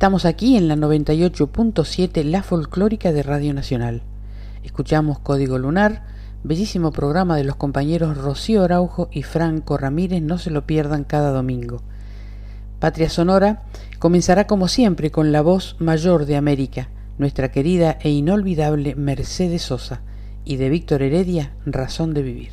Estamos aquí en la 98.7, la folclórica de Radio Nacional. Escuchamos Código Lunar, bellísimo programa de los compañeros Rocío Araujo y Franco Ramírez, no se lo pierdan cada domingo. Patria Sonora comenzará como siempre con la voz mayor de América, nuestra querida e inolvidable Mercedes Sosa, y de Víctor Heredia, Razón de Vivir.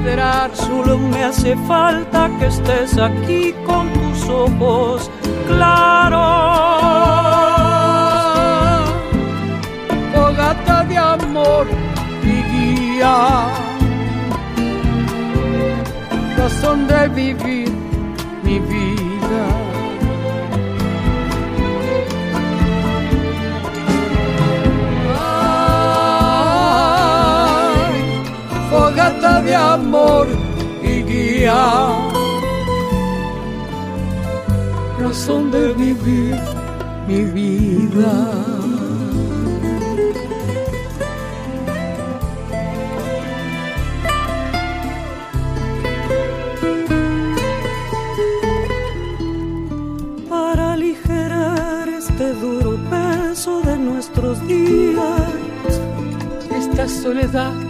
considerar Solo me hace falta que estés aquí con tus ojos claros. Fogata de amor y guía. Razón de vivir mi vida. De amor y guía. Razón de vivir mi vida. Para aligerar este duro peso de nuestros días, esta soledad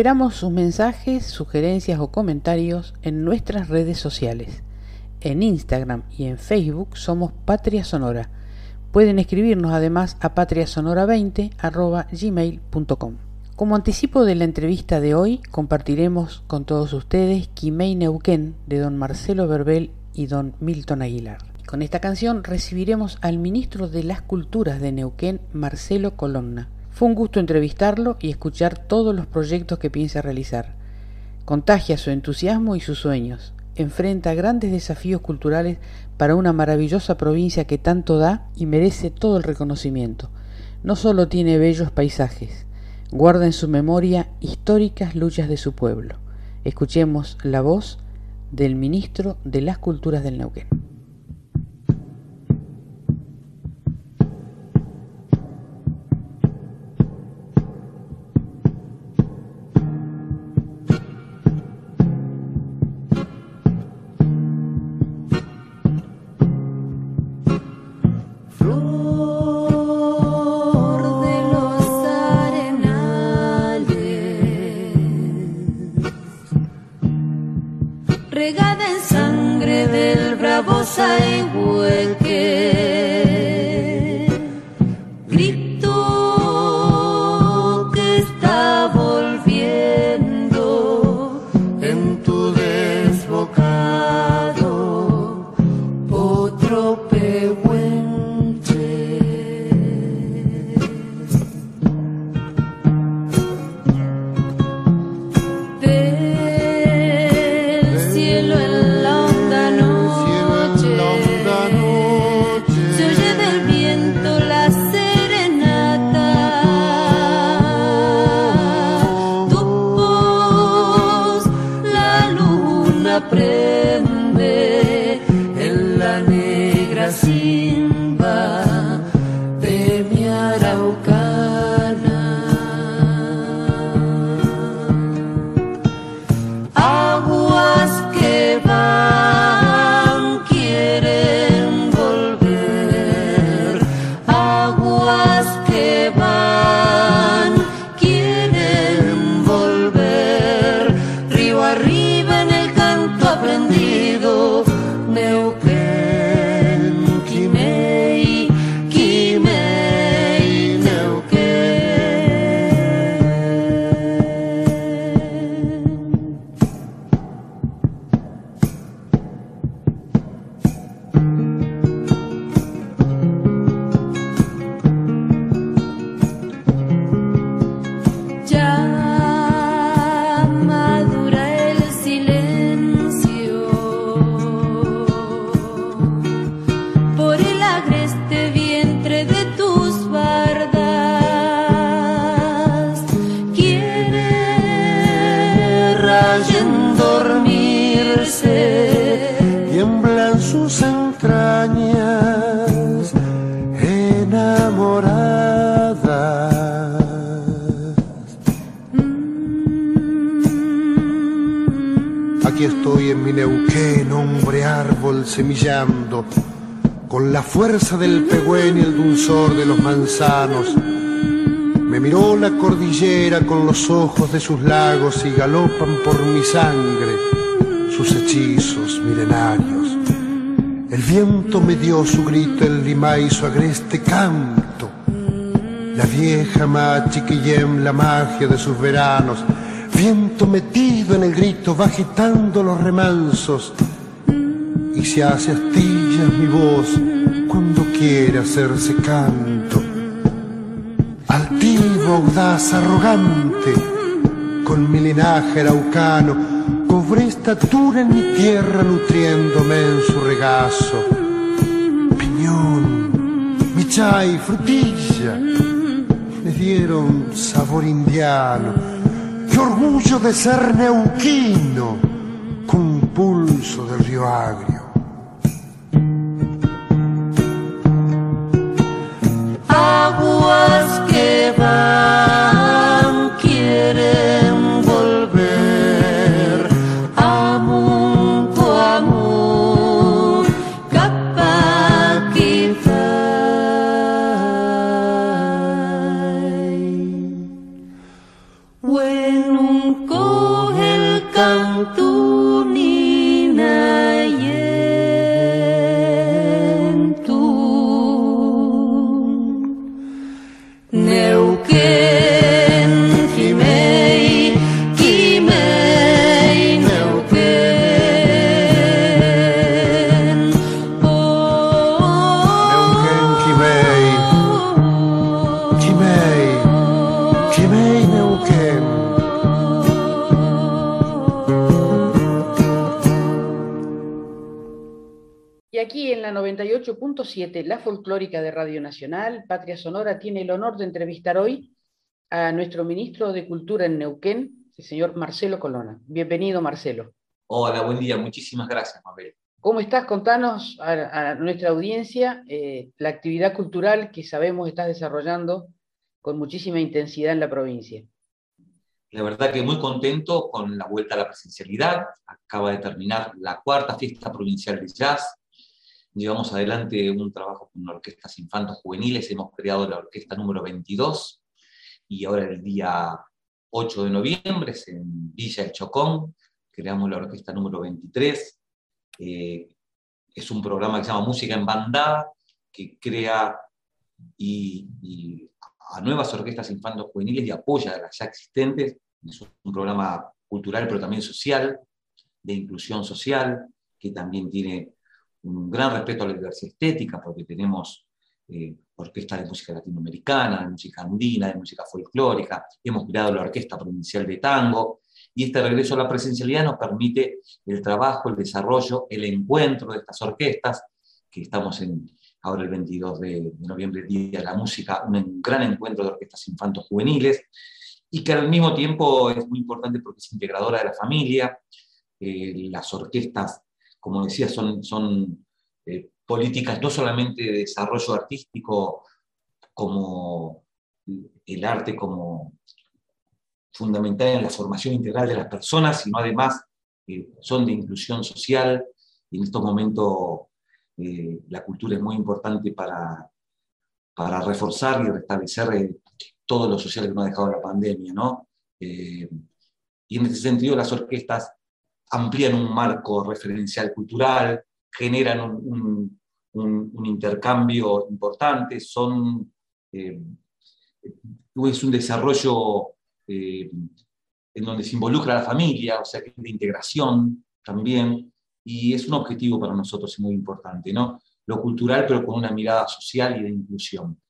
Esperamos sus mensajes, sugerencias o comentarios en nuestras redes sociales. En Instagram y en Facebook somos Patria Sonora. Pueden escribirnos además a patriasonora20.gmail.com. Como anticipo de la entrevista de hoy, compartiremos con todos ustedes Quimei Neuquén de don Marcelo Verbel y don Milton Aguilar. Con esta canción recibiremos al ministro de las Culturas de Neuquén, Marcelo Colonna. Fue un gusto entrevistarlo y escuchar todos los proyectos que piensa realizar. Contagia su entusiasmo y sus sueños. Enfrenta grandes desafíos culturales para una maravillosa provincia que tanto da y merece todo el reconocimiento. No solo tiene bellos paisajes, guarda en su memoria históricas luchas de su pueblo. Escuchemos la voz del ministro de las Culturas del Neuquén. Del pegüén y el dulzor de los manzanos. Me miró la cordillera con los ojos de sus lagos y galopan por mi sangre sus hechizos milenarios. El viento me dio su grito, el limay su agreste canto. La vieja machiquillem, la magia de sus veranos. Viento metido en el grito, va agitando los remansos. Y se hace astillas mi voz cuando quiere hacerse canto. Altivo, audaz, arrogante, con mi linaje araucano, cobré estatura en mi tierra nutriéndome en su regazo. Piñón, michay, frutilla, me dieron sabor indiano. Qué orgullo de ser neuquino, con pulso del río agrio. 98.7, la folclórica de Radio Nacional, Patria Sonora, tiene el honor de entrevistar hoy a nuestro ministro de Cultura en Neuquén, el señor Marcelo Colona. Bienvenido, Marcelo. Hola, buen día. Muchísimas gracias, Mabel. ¿Cómo estás? Contanos a, nuestra audiencia eh, la actividad cultural que sabemos estás desarrollando con muchísima intensidad en la provincia. La verdad que muy contento con la vuelta a la presencialidad. Acaba de terminar la cuarta fiesta provincial de jazz Llevamos adelante un trabajo con orquestas infantos juveniles, hemos creado la orquesta número 22 y ahora el día 8 de noviembre en Villa El Chocón, creamos la orquesta número 23. Eh, es un programa que se llama Música en Bandada, que crea y, a nuevas orquestas infantos juveniles y apoya a las ya existentes. Es un programa cultural, pero también social, de inclusión social, que también tiene un gran respeto a la diversidad estética, porque tenemos eh, orquestas de música latinoamericana, de música andina, de música folclórica, hemos creado la Orquesta Provincial de Tango, y este regreso a la presencialidad nos permite el trabajo, el desarrollo, el encuentro de estas orquestas, que estamos en, ahora el 22 de, noviembre, Día de la Música, un, gran encuentro de orquestas infantos juveniles, y que al mismo tiempo es muy importante porque es integradora de la familia, eh, las orquestas como decía, son, son eh, políticas no solamente de desarrollo artístico como el arte como fundamental en la formación integral de las personas, sino además eh, son de inclusión social y en estos momentos eh, la cultura es muy importante para, para reforzar y restablecer todo lo social que nos ha dejado la pandemia. ¿no? y en ese sentido las orquestas amplían un marco referencial cultural, generan un, intercambio importante, son, eh, es un desarrollo eh, en donde se involucra la familia, o sea que es de integración también, y es un objetivo para nosotros muy importante, ¿no? Lo cultural, pero con una mirada social y de inclusión.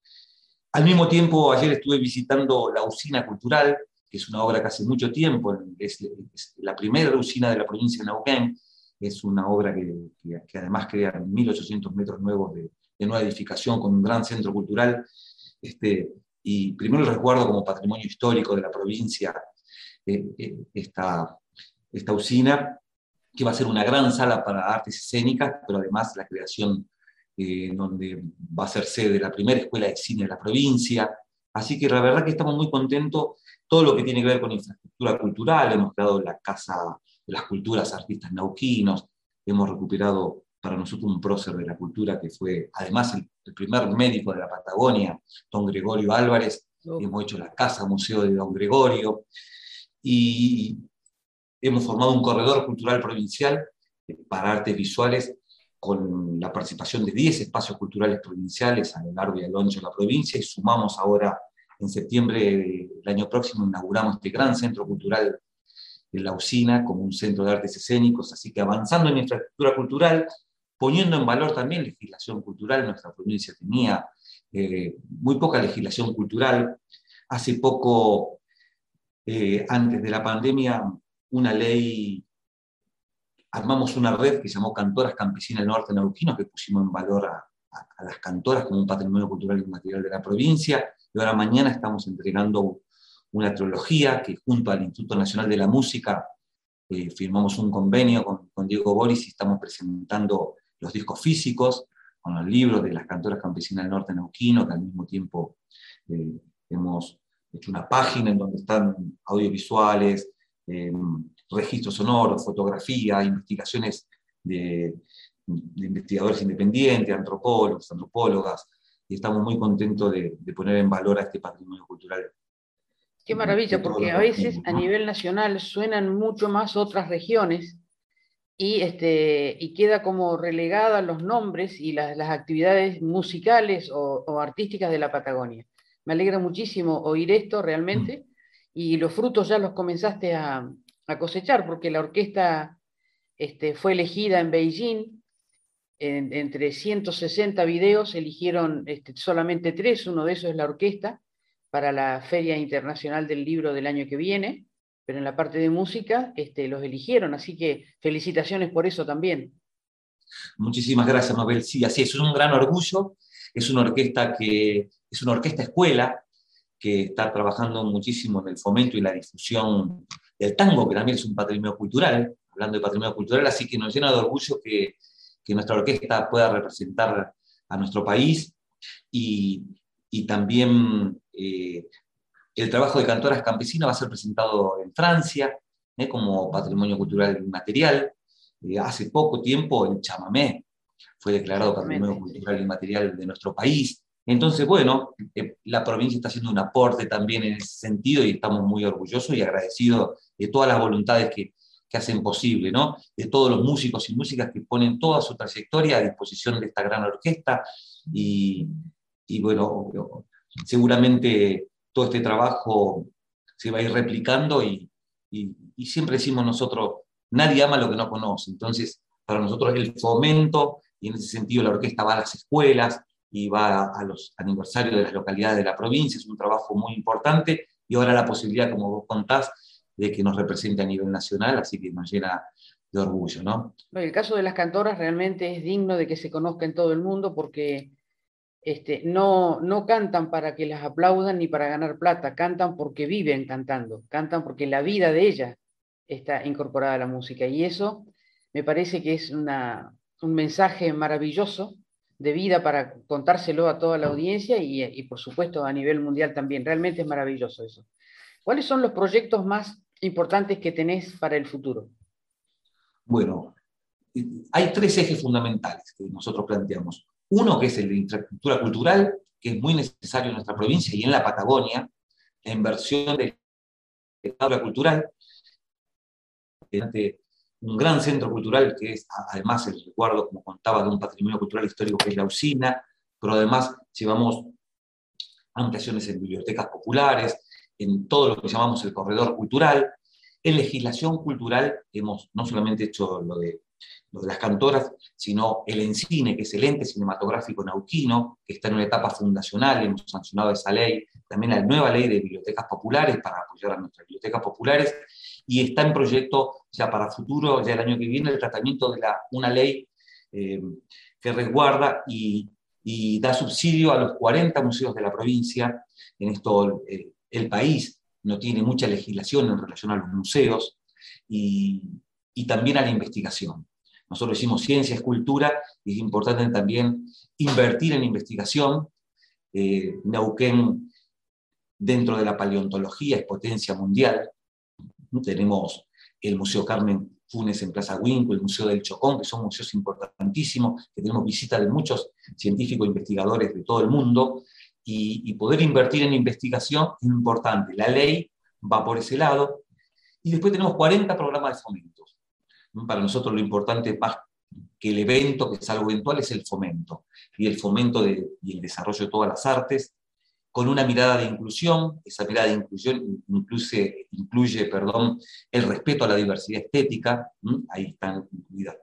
Al mismo tiempo, ayer estuve visitando la usina cultural, que es una obra que hace mucho tiempo, es, la primera usina de la provincia de Neuquén, es una obra que, que, además crea 1.800 metros nuevos de, nueva edificación con un gran centro cultural, este, y primero recuerdo como patrimonio histórico de la provincia eh, eh, esta, esta usina, que va a ser una gran sala para artes escénicas, pero además la creación eh, donde va a ser sede de la primera escuela de cine de la provincia. Así que la verdad que estamos muy contentos todo lo que tiene que ver con infraestructura cultural, hemos creado la Casa de las Culturas Artistas Nauquinos, hemos recuperado para nosotros un prócer de la cultura que fue además el, primer médico de la Patagonia, don Gregorio Álvarez, hemos hecho la Casa Museo de don Gregorio y hemos formado un corredor cultural provincial para artes visuales con la participación de 10 espacios culturales provinciales a lo largo y a lo ancho de la provincia y sumamos ahora en septiembre del año próximo inauguramos este gran centro cultural de la usina como un centro de artes escénicos, así que avanzando en infraestructura cultural, poniendo en valor también legislación cultural, nuestra provincia tenía eh, muy poca legislación cultural. Hace poco, eh, antes de la pandemia, una ley, armamos una red que se llamó Cantoras Campesinas del Norte Neuquinos, que pusimos en valor a, a las cantoras como un patrimonio cultural y material de la provincia. Y ahora mañana estamos entregando una trilogía que junto al Instituto Nacional de la Música eh, firmamos un convenio con, Diego Boris y estamos presentando los discos físicos con los libros de las cantoras campesinas del norte neuquino, que al mismo tiempo eh, hemos hecho una página en donde están audiovisuales, eh, registros sonoros, fotografía, investigaciones de, de investigadores independientes, antropólogos, antropólogas, y estamos muy contentos de, poner en valor a este patrimonio cultural Qué maravilla, porque a veces a nivel nacional suenan mucho más otras regiones y, este, y queda como relegada los nombres y las actividades musicales o, artísticas de la Patagonia. Me alegra muchísimo oír esto realmente mm. y los frutos ya los comenzaste a, cosechar porque la orquesta este, fue elegida en Beijing. Entre 160 videos eligieron este, solamente tres, uno de esos es la orquesta, para la Feria Internacional del Libro del año que viene, pero en la parte de música este, los eligieron, así que felicitaciones por eso también. Muchísimas gracias, Mabel. Sí, así es, es un gran orgullo. Es una orquesta que es una orquesta escuela que está trabajando muchísimo en el fomento y la difusión del tango, que también es un patrimonio cultural, hablando de patrimonio cultural, así que nos llena de orgullo que, que nuestra orquesta pueda representar a nuestro país y, y también eh, el trabajo de cantoras campesinas va a ser presentado en Francia eh, como patrimonio cultural inmaterial. Eh, hace poco tiempo el chamamé fue declarado patrimonio cultural inmaterial de nuestro país. Entonces, bueno, la provincia está haciendo un aporte también en ese sentido y estamos muy orgullosos y agradecidos de todas las voluntades que, que hacen posible, ¿no? De todos los músicos y músicas que ponen toda su trayectoria a disposición de esta gran orquesta y, y bueno, seguramente todo este trabajo se va a ir replicando y, siempre decimos nosotros, nadie ama lo que no conoce. Entonces, para nosotros el fomento, y en ese sentido la orquesta va a las escuelas y va a, los aniversarios de las localidades de la provincia, es un trabajo muy importante y ahora la posibilidad, como vos contás, de que nos represente a nivel nacional, así que nos llena de orgullo, ¿no? El caso de las cantoras realmente es digno de que se conozca en todo el mundo porque este, no, no cantan para que las aplaudan ni para ganar plata, cantan porque viven cantando, cantan porque la vida de ellas está incorporada a la música. Y eso me parece que es una, un mensaje maravilloso de vida para contárselo a toda la audiencia y, y, por supuesto a nivel mundial también. Realmente es maravilloso eso. ¿Cuáles son los proyectos más importantes que tenés para el futuro? Bueno, hay tres ejes fundamentales que nosotros planteamos. Uno que es el de infraestructura cultural, que es muy necesario en nuestra provincia y en la Patagonia, la inversión de la cultural, un gran centro cultural que es además el recuerdo, como contaba, de un patrimonio cultural histórico que es la usina, pero además llevamos ampliaciones en bibliotecas populares, en todo lo que llamamos el corredor cultural. En legislación cultural hemos no solamente hecho lo de las cantoras, sino el ENCINE, que es el ente cinematográfico nauquino, que está en una etapa fundacional, hemos sancionado esa ley, también la nueva ley de bibliotecas populares para apoyar a nuestras bibliotecas populares, y está en proyecto ya para futuro, ya el año que viene, el tratamiento de una ley eh, que resguarda y, da subsidio a los 40 museos de la provincia. En esto eh, el país no tiene mucha legislación en relación a los museos y, también a la investigación. Nosotros decimos ciencia es cultura y es importante también invertir en investigación. Eh, Neuquén, dentro de la paleontología, es potencia mundial. Tenemos el Museo Carmen Funes en Plaza Huinco, el Museo del Chocón, que son museos importantísimos, que tenemos visita de muchos científicos e investigadores de todo el mundo, y, y, poder invertir en investigación es importante. La ley va por ese lado, y después tenemos 40 programas de fomentos. Para nosotros lo importante más que el evento, que es algo eventual, es el fomento. Y el fomento de, y el desarrollo de todas las artes, con una mirada de inclusión. Esa mirada de inclusión incluye, incluye perdón, el respeto a la diversidad estética. Ahí están incluidas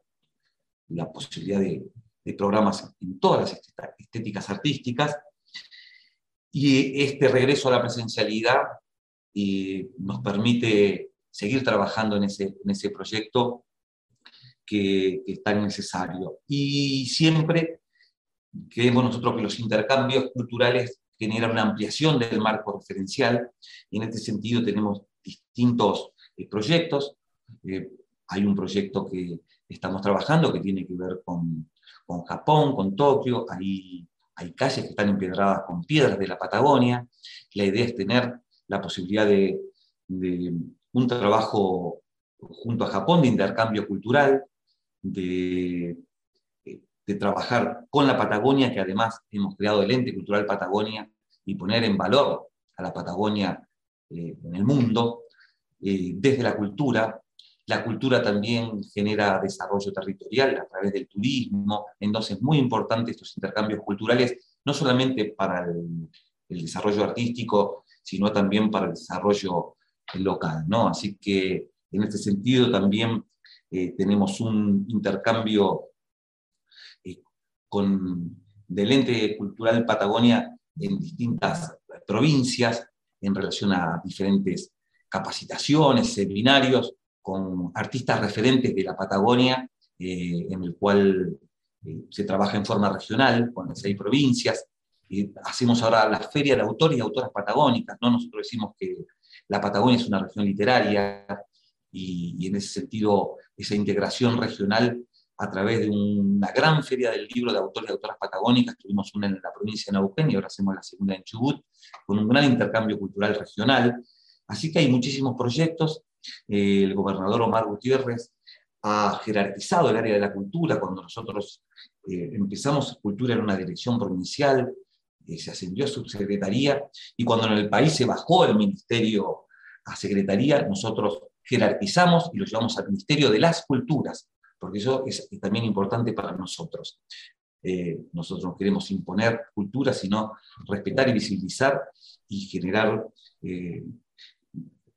la posibilidad de, programas en todas las estéticas artísticas. Y este regreso a la presencialidad eh, nos permite seguir trabajando en ese, en ese proyecto que, es tan necesario. Y siempre creemos nosotros que los intercambios culturales generan una ampliación del marco referencial y en este sentido tenemos distintos eh, proyectos. Eh, hay un proyecto que estamos trabajando que tiene que ver con, con Japón, con Tokio. Hay, hay calles que están empedradas con piedras de la Patagonia. La idea es tener la posibilidad de, un trabajo junto a Japón de intercambio cultural, de, de trabajar con la Patagonia, que además hemos creado el ente cultural Patagonia, y poner en valor a la Patagonia en el mundo, desde la cultura. La cultura también genera desarrollo territorial a través del turismo, entonces es muy importante estos intercambios culturales, no solamente para el, el desarrollo artístico, sino también para el desarrollo local. ¿no? Así que en este sentido también eh, tenemos un intercambio eh, con, del ente cultural Patagonia en distintas provincias en relación a diferentes capacitaciones, seminarios con artistas referentes de la Patagonia, eh, en el cual se trabaja en forma regional con las seis provincias, hacemos ahora la feria de autores y autoras patagónicas, ¿no? Nosotros decimos que la Patagonia es una región literaria y, en ese sentido esa integración regional a través de una gran feria del libro de autores y autoras patagónicas, tuvimos una en la provincia de Neuquén y ahora hacemos la segunda en Chubut, con un gran intercambio cultural regional. Así que hay muchísimos proyectos. Eh, el gobernador Omar Gutiérrez ha jerarquizado el área de la cultura. Cuando nosotros eh, empezamos, cultura en una dirección provincial, se ascendió a subsecretaría y cuando en el país se bajó el ministerio a secretaría, nosotros jerarquizamos y lo llevamos al Ministerio de las Culturas, porque eso es, también importante para nosotros. Eh, nosotros no queremos imponer cultura, sino respetar y visibilizar y generar eh,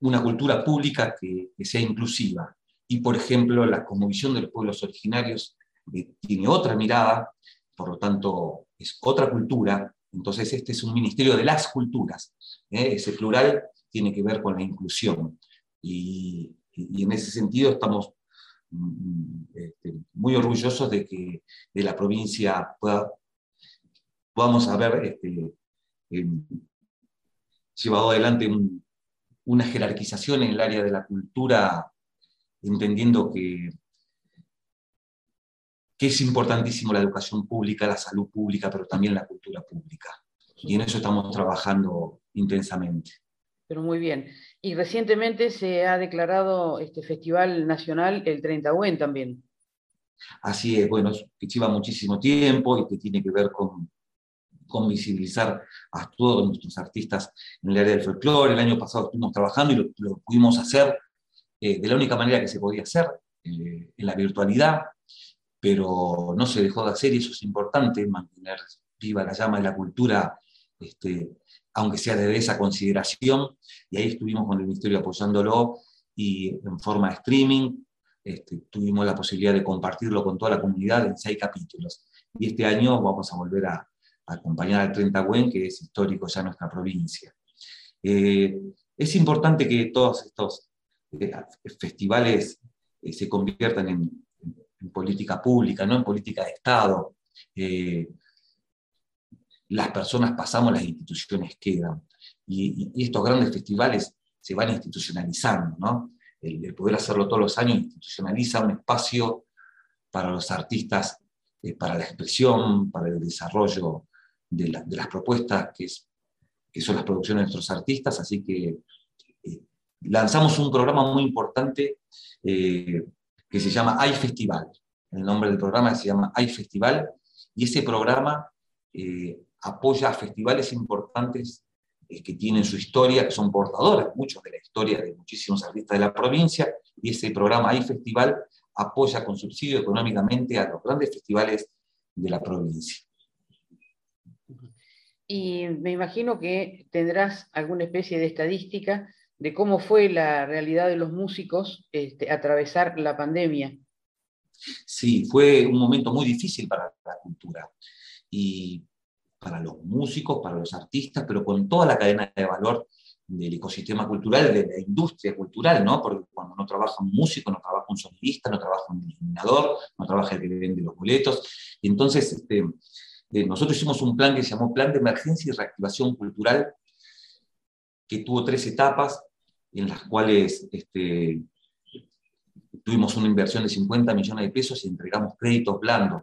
una cultura pública que, sea inclusiva. Y, por ejemplo, la cosmovisión de los pueblos originarios eh, tiene otra mirada, por lo tanto, es otra cultura, entonces, este es un ministerio de las culturas. ¿eh? Ese plural tiene que ver con la inclusión. Y, en ese sentido estamos mm, este, muy orgullosos de que de la provincia pueda, podamos haber este, em, llevado adelante una jerarquización en el área de la cultura, entendiendo que que es importantísimo la educación pública, la salud pública, pero también la cultura pública. Y en eso estamos trabajando intensamente. Pero muy bien. Y recientemente se ha declarado este Festival Nacional el 30 Buen también. Así es, bueno, que lleva muchísimo tiempo y que tiene que ver con, con visibilizar a todos nuestros artistas en el área del folclore. El año pasado estuvimos trabajando y lo, pudimos hacer eh, de la única manera que se podía hacer, eh, en la virtualidad, pero no se dejó de hacer y eso es importante, mantener viva la llama de la cultura, este, aunque sea desde esa consideración, y ahí estuvimos con el Ministerio apoyándolo y en forma de streaming este, tuvimos la posibilidad de compartirlo con toda la comunidad en seis capítulos. Y este año vamos a volver a, acompañar al 30 Buen, que es histórico ya en nuestra provincia. Eh, es importante que todos estos eh, festivales eh, se conviertan en, política pública, no en política de Estado. Las personas pasamos, las instituciones quedan. Y, estos grandes festivales se van institucionalizando, ¿no? El, poder hacerlo todos los años institucionaliza un espacio para los artistas, para la expresión, para el desarrollo de, las propuestas que, que, son las producciones de nuestros artistas. Así que eh, lanzamos un programa muy importante que se llama Hay Festival. El nombre del programa se llama Hay Festival y ese programa eh, apoya a festivales importantes eh, que tienen su historia, que son portadores, muchos de la historia de muchísimos artistas de la provincia, y ese programa Hay Festival apoya con subsidio económicamente a los grandes festivales de la provincia. Y me imagino que tendrás alguna especie de estadística de cómo fue la realidad de los músicos este, atravesar la pandemia. Sí, fue un momento muy difícil para la cultura y para los músicos, para los artistas, pero con toda la cadena de valor del ecosistema cultural, de la industria cultural, ¿no? Porque cuando no trabaja un músico, no trabaja un sonidista, no trabaja un iluminador, no trabaja el que vende los boletos. Entonces, este, nosotros hicimos un plan que se llamó Plan de Emergencia y Reactivación Cultural, que tuvo tres etapas en las cuales este, tuvimos una inversión de 50 millones de pesos y entregamos créditos blandos,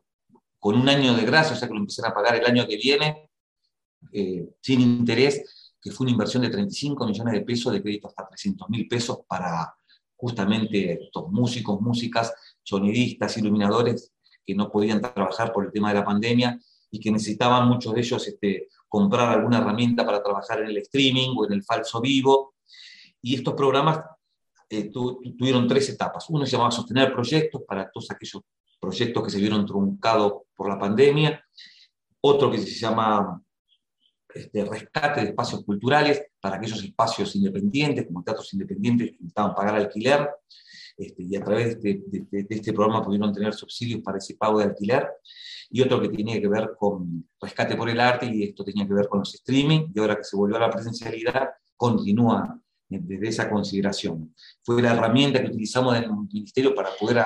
con un año de gracia, o sea que lo empezarán a pagar el año que viene, eh, sin interés, que fue una inversión de 35 millones de pesos de créditos hasta 300 mil pesos para justamente estos músicos, músicas, sonidistas, iluminadores que no podían trabajar por el tema de la pandemia y que necesitaban muchos de ellos este, comprar alguna herramienta para trabajar en el streaming o en el falso vivo Y estos programas eh, tuvieron tres etapas. Uno se llamaba Sostener Proyectos para todos aquellos proyectos que se vieron truncados por la pandemia. Otro que se llama este, Rescate de Espacios Culturales para aquellos espacios independientes, como teatros independientes que necesitaban pagar alquiler. Este, y a través de, este programa pudieron tener subsidios para ese pago de alquiler, y otro que tenía que ver con rescate por el arte, y esto tenía que ver con los streaming, y ahora que se volvió a la presencialidad, continúa desde esa consideración. Fue la herramienta que utilizamos en el Ministerio para poder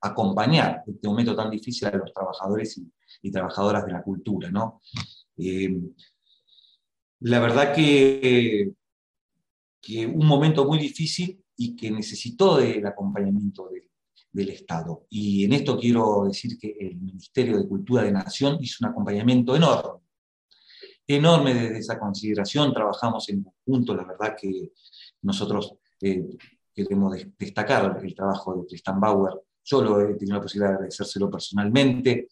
acompañar este momento tan difícil a los trabajadores y, trabajadoras de la cultura. ¿no? Eh, la verdad que, que un momento muy difícil y que necesitó del acompañamiento del Estado. Y en esto quiero decir que el Ministerio de Cultura de Nación hizo un acompañamiento enorme, enorme desde esa consideración, trabajamos en conjunto, la verdad que nosotros eh, queremos destacar el trabajo de Tristan Bauer, yo lo he tenido la posibilidad de agradecérselo personalmente,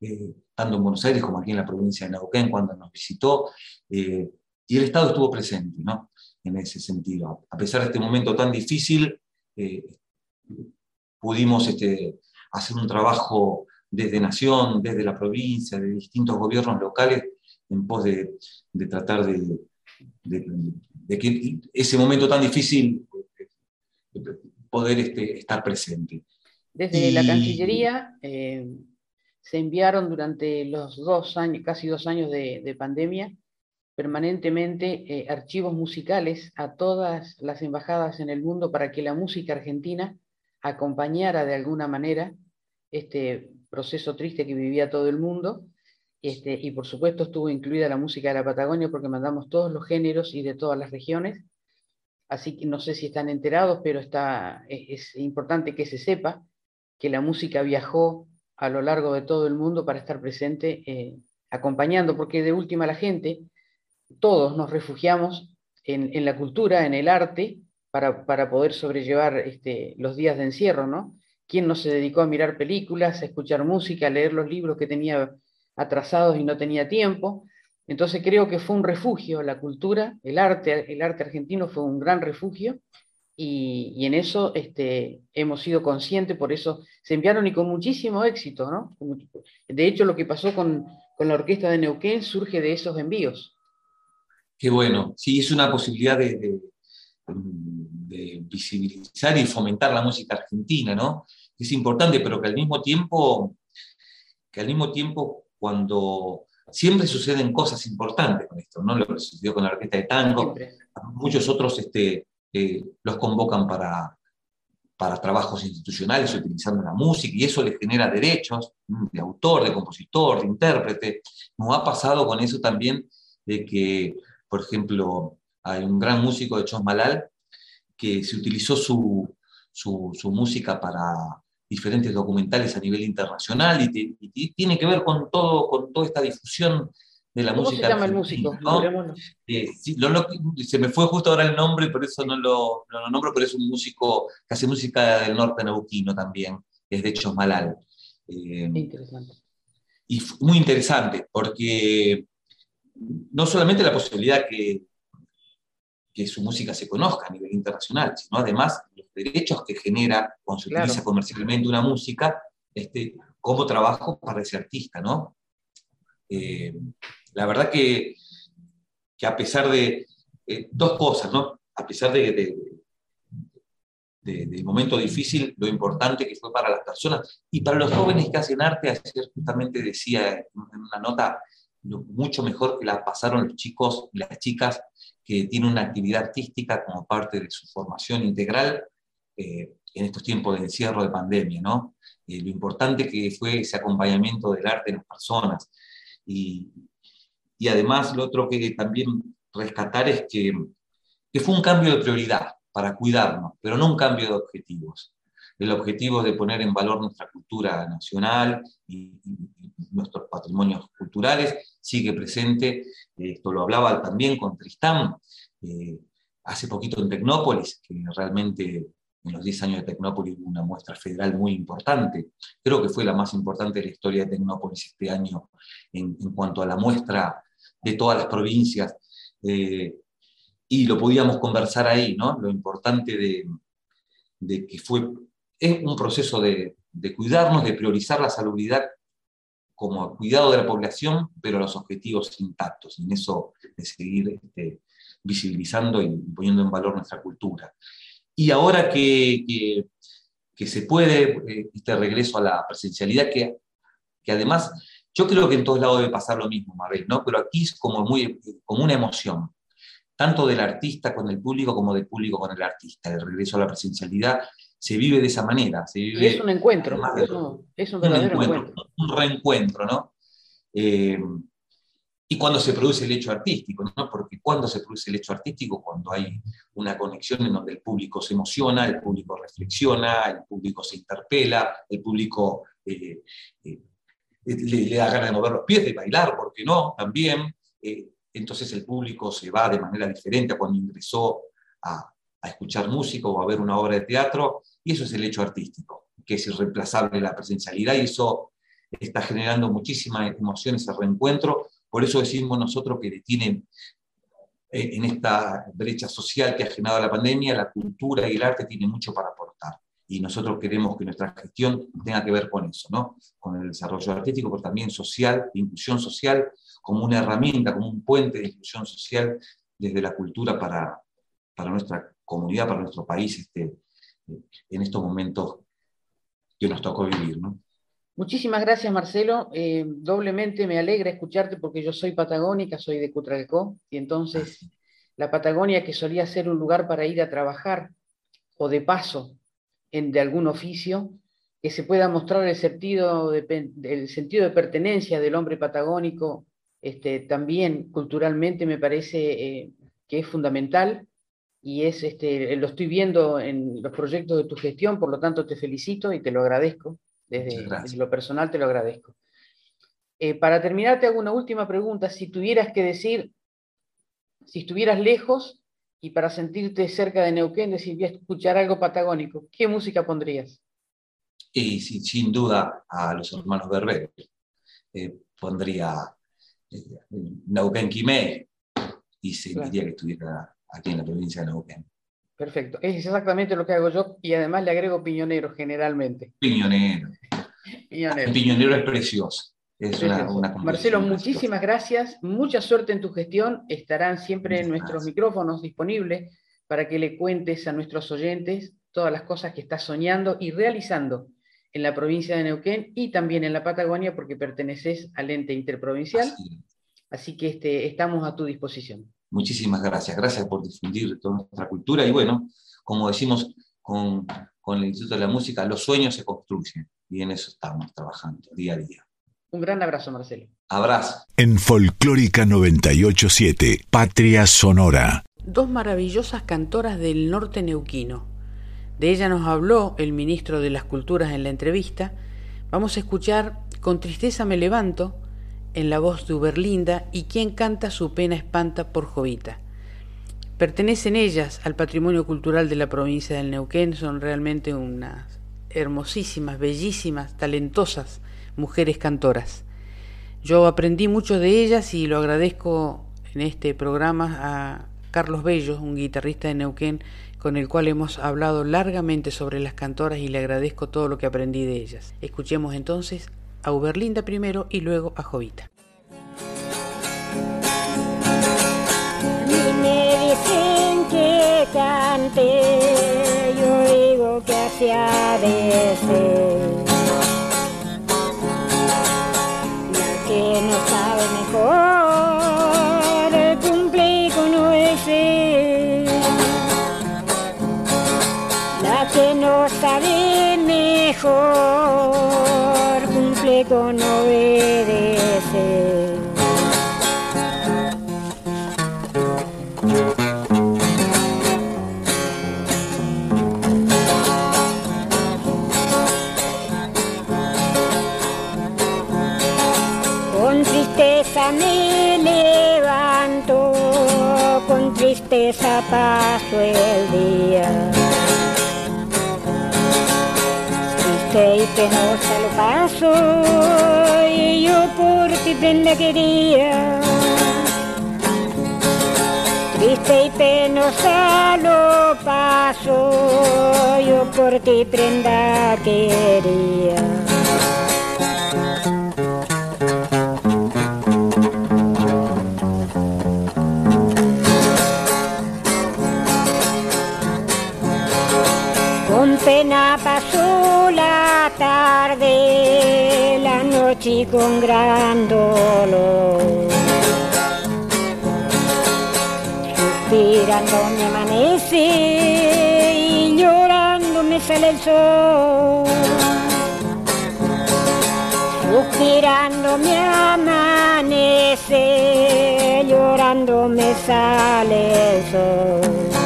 eh, tanto en Buenos Aires como aquí en la provincia de Neuquén cuando nos visitó, eh, y el Estado estuvo presente, ¿no? En ese sentido. A pesar de este momento tan difícil, eh, pudimos este, hacer un trabajo desde Nación, desde la provincia, de distintos gobiernos locales, en pos de, tratar de, que ese momento tan difícil poder este, estar presente. Desde la Cancillería eh, se enviaron durante los dos años, casi dos años de pandemia, permanentemente eh, archivos musicales a todas las embajadas en el mundo para que la música argentina acompañara de alguna manera este proceso triste que vivía todo el mundo. Este, y por supuesto estuvo incluida la música de la Patagonia porque mandamos todos los géneros y de todas las regiones. Así que no sé si están enterados, pero está, es, importante que se sepa que la música viajó a lo largo de todo el mundo para estar presente eh, acompañando, porque de última la gente todos nos refugiamos en, la cultura, en el arte, para, poder sobrellevar este, los días de encierro, ¿no? ¿Quién no se dedicó a mirar películas, a escuchar música, a leer los libros que tenía atrasados y no tenía tiempo? Entonces creo que fue un refugio la cultura, el arte, el arte argentino fue un gran refugio y, en eso este, hemos sido conscientes, por eso se enviaron y con muchísimo éxito, ¿no? De hecho, lo que pasó con, con la orquesta de Neuquén surge de esos envíos. Qué bueno, sí, es una posibilidad de, visibilizar y fomentar la música argentina, ¿no? Es importante, pero que al mismo tiempo, que al mismo tiempo cuando siempre suceden cosas importantes con esto, ¿no? Lo que sucedió con la orquesta de tango, muchos otros este, eh, los convocan para, para trabajos institucionales utilizando la música y eso les genera derechos de autor, de compositor, de intérprete. Nos ha pasado con eso también de que por ejemplo, hay un gran músico de Chosmalal que se utilizó su, música para diferentes documentales a nivel internacional y, tiene que ver con, todo, con toda esta difusión de la música. ¿Cómo se llama el músico? Eh, se me fue justo ahora el nombre, por eso no lo, nombro, pero es un músico que hace música del norte neuquino también, es de Chosmalal. Eh, interesante. Y muy interesante, porque no solamente la posibilidad que, que su música se conozca a nivel internacional, sino además los derechos que genera cuando se utiliza comercialmente una música este, como trabajo para ese artista, ¿no? Eh, la verdad que, que, a pesar de eh, dos cosas, ¿no? A pesar de, de, momento difícil, lo importante que fue para las personas y para los jóvenes que hacen arte, ayer justamente decía en una nota, mucho mejor que la pasaron los chicos y las chicas que tienen una actividad artística como parte de su formación integral eh, en estos tiempos de encierro de pandemia, ¿no? Eh, lo importante que fue ese acompañamiento del arte en las personas. Y, y además lo otro que también rescatar es que, que fue un cambio de prioridad para cuidarnos, pero no un cambio de objetivos. El objetivo es de poner en valor nuestra cultura nacional y, nuestros patrimonios culturales sigue presente. Esto lo hablaba también con Tristán eh, hace poquito en Tecnópolis, que realmente en los 10 años de Tecnópolis hubo una muestra federal muy importante. Creo que fue la más importante de la historia de Tecnópolis este año en, cuanto a la muestra de todas las provincias. Eh, y lo podíamos conversar ahí, ¿no? Lo importante de que fue, es un proceso de, de, cuidarnos, de priorizar la salubridad como cuidado de la población, pero los objetivos intactos, en eso de seguir este, visibilizando y poniendo en valor nuestra cultura. Y ahora que, que, que se puede, eh, este regreso a la presencialidad, que, que además yo creo que en todos lados debe pasar lo mismo, Mabel, ¿no? Pero aquí es como, muy, como una emoción tanto del artista con el público como del público con el artista. El regreso a la presencialidad se vive de esa manera. es un encuentro, es un, verdadero encuentro, Un reencuentro, ¿no? Eh, y cuando se produce el hecho artístico, ¿no? Porque cuando se produce el hecho artístico, cuando hay una conexión en donde el público se emociona, el público reflexiona, el público se interpela, el público eh, eh, le, da ganas de mover los pies, de bailar, ¿por qué no? También entonces el público se va de manera diferente a cuando ingresó a, escuchar música o a ver una obra de teatro, y eso es el hecho artístico, que es irreemplazable la presencialidad, y eso está generando muchísimas emociones, ese reencuentro, por eso decimos nosotros que detienen eh, en esta brecha social que ha generado la pandemia, la cultura y el arte tienen mucho para aportar. Y nosotros queremos que nuestra gestión tenga que ver con eso, ¿no? con el desarrollo artístico, pero también social, inclusión social, como una herramienta, como un puente de inclusión social desde la cultura para, para nuestra comunidad, para nuestro país, este, en estos momentos que nos tocó vivir. ¿no? Muchísimas gracias, Marcelo. Eh, doblemente me alegra escucharte porque yo soy patagónica, soy de Cutralcó, y entonces la Patagonia, que solía ser un lugar para ir a trabajar o de paso en, de algún oficio, que se pueda mostrar el sentido de, sentido de pertenencia del hombre patagónico este, también culturalmente me parece eh, que es fundamental y es, este, lo estoy viendo en los proyectos de tu gestión, por lo tanto te felicito y te lo agradezco. Desde, lo personal te lo agradezco. Eh, para terminar, te hago una última pregunta. Si tuvieras que decir, si estuvieras lejos y para sentirte cerca de Neuquén, decir, escuchar algo patagónico, ¿qué música pondrías? Y sin duda a los hermanos Berber. Eh, pondría Neuquén Quimé y se diría que estuviera aquí en la provincia de Neuquén. Perfecto, es exactamente lo que hago yo y además le agrego piñonero generalmente. Piñonero. piñonero. Piñonero es precioso. Es una, Marcelo, muchísimas gracias, mucha suerte en tu gestión, estarán siempre nuestros micrófonos disponibles para que le cuentes a nuestros oyentes todas las cosas que estás soñando y realizando en la provincia de Neuquén y también en la Patagonia porque perteneces al ente interprovincial. Así, que este, estamos a tu disposición. Muchísimas gracias. Gracias por difundir toda nuestra cultura y bueno, como decimos con, con el Instituto de la Música, los sueños se construyen y en eso estamos trabajando día a día. Un gran abrazo, Marcelo. Abrazo. En Folclórica 987, Patria Sonora. Dos maravillosas cantoras del norte neuquino, de ella nos habló el ministro de las Culturas en la entrevista. Vamos a escuchar Con tristeza me levanto en la voz de Uberlinda y quien canta su pena espanta por Jovita. Pertenecen ellas al patrimonio cultural de la provincia del Neuquén, son realmente unas hermosísimas, bellísimas, talentosas mujeres cantoras. Yo aprendí mucho de ellas y lo agradezco en este programa a Carlos Bello, un guitarrista de Neuquén, con el cual hemos hablado largamente sobre las cantoras y le agradezco todo lo que aprendí de ellas. Escuchemos entonces a Uberlinda primero y luego a Jovita. me dicen que cante, yo digo que hacía de ser. La que no sabe mejor, cumple con que no sabe mejor Con tristeza me levanto, con tristeza paso el día. Y penosa lo paso y yo por ti prenda quería. Triste y penosa lo paso, yo por ti prenda quería. Noche con gran dolor. Suspirando me amanece y llorando me sale el sol. Suspirando me amanece, llorando me sale el sol.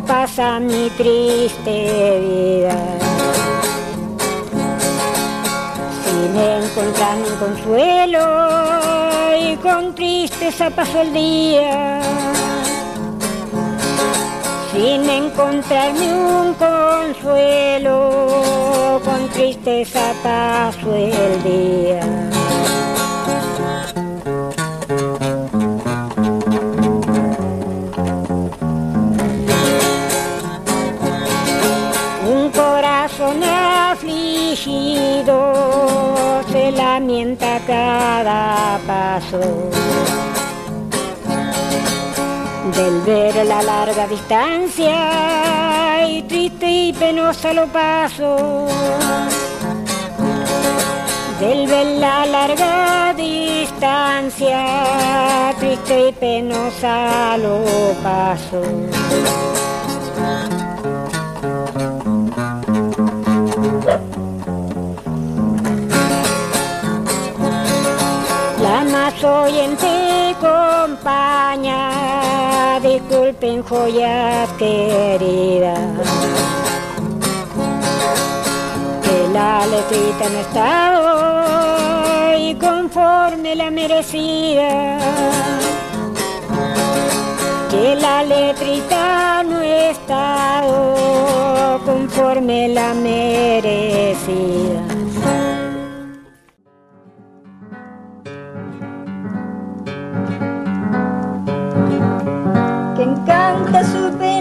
Pasa mi triste vida. Sin encontrar un consuelo y con tristeza paso el día. Sin encontrarme un consuelo, con tristeza paso el día. Cada paso. Del ver la larga distancia y triste y penosa lo paso. Del ver la larga distancia, triste y penosa lo paso. La más oyente compañía, disculpen joyas queridas. Que la letrita no está hoy conforme la merecida. Que la letrita no está hoy conforme la merecida. Canta su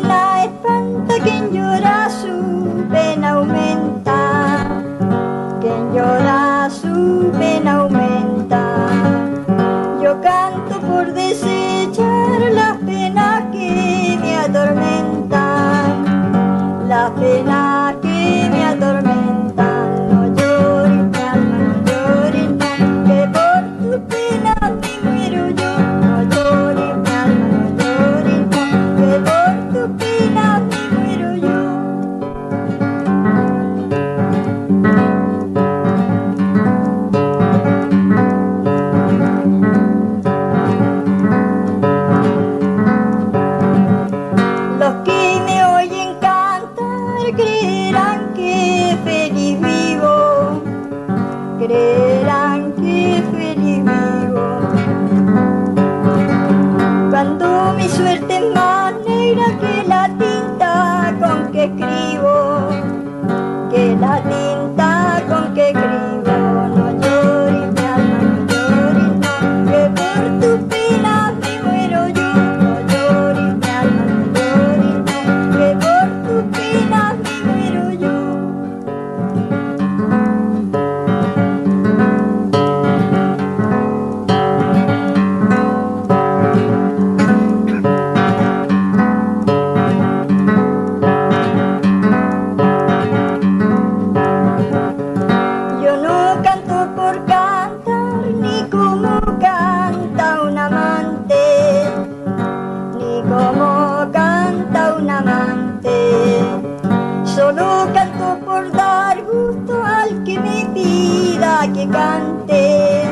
que cante,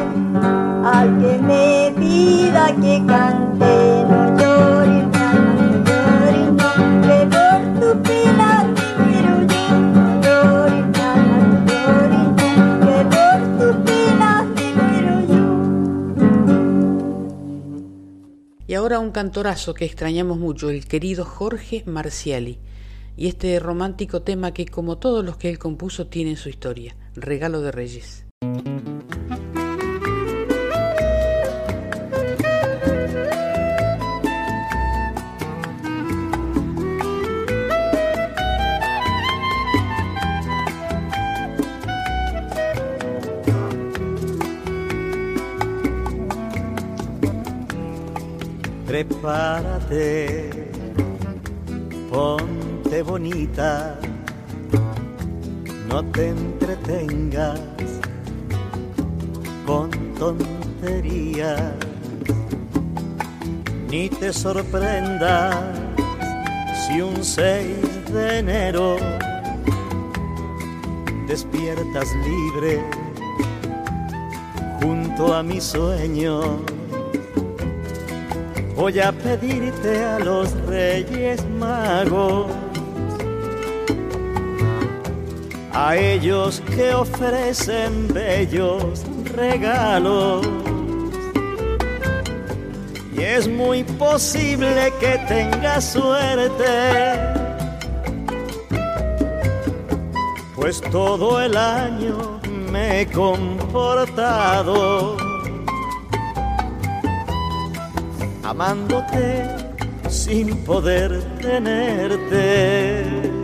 al que me pida que cante. No no no, que por tu me muero yo. No no no, que por tu me muero yo. Ahora un cantorazo que extrañamos mucho, el querido Jorge Marciali, y este romántico tema que como todos los que él compuso tiene su historia, Regalo de Reyes. Prepárate, ponte bonita, no te entretengas con tonterías, ni te sorprendas si un 6 de enero despiertas libre junto a mi sueño. Voy a pedirte a los reyes magos, a ellos que ofrecen bellos regalos. Y es muy posible que tengas suerte, pues todo el año me he comportado amándote sin poder tenerte.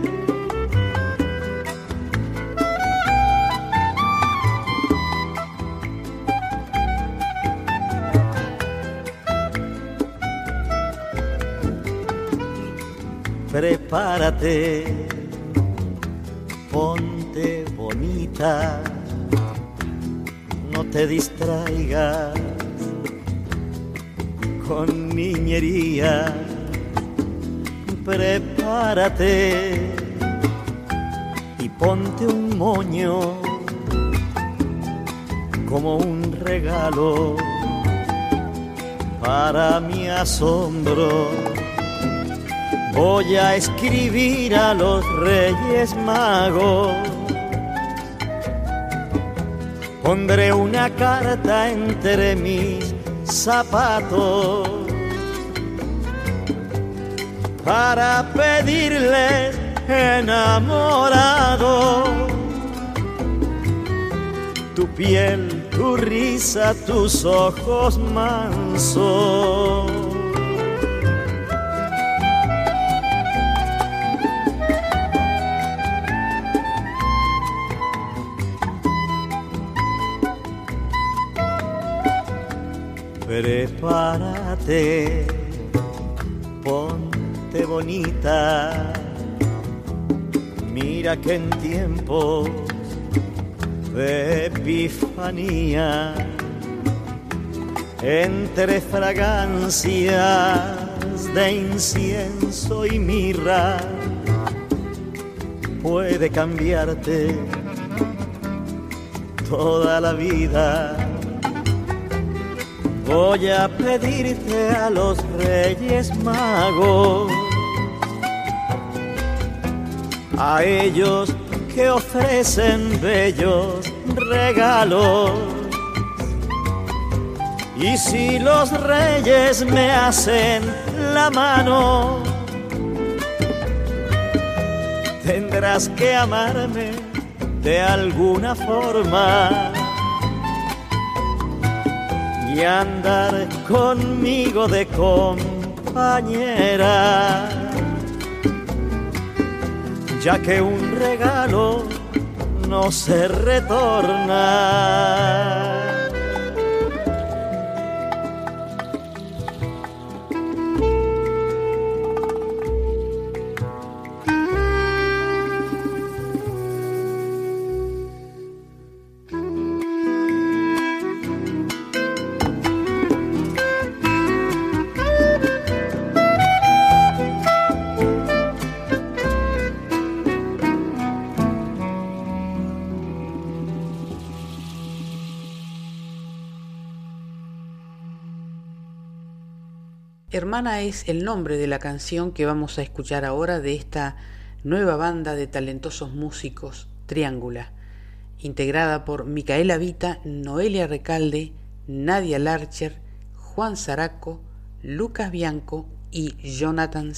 Prepárate, ponte bonita, no te distraigas con niñería. Prepárate y ponte un moño como un regalo para mi asombro. Voy a escribir a los reyes magos. Pondré una carta entre mis zapatos para pedirle enamorado tu piel, tu risa, tus ojos mansos. Prepárate, ponte bonita. Mira que en tiempos de epifanía, entre fragancias de incienso y mirra, puede cambiarte toda la vida Voy a pedirte a los reyes magos, a ellos que ofrecen bellos regalos. Y si los reyes me hacen la mano, tendrás que amarme de alguna forma y andar conmigo de compañera, ya que un regalo no se retorna. Hermana es el nombre de la canción que vamos a escuchar ahora de esta nueva banda de talentosos músicos Triángula, integrada por Micaela Vita, Noelia Recalde, Nadia Larcher, Juan Zaraco, Lucas Bianco y Jonathan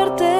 verte.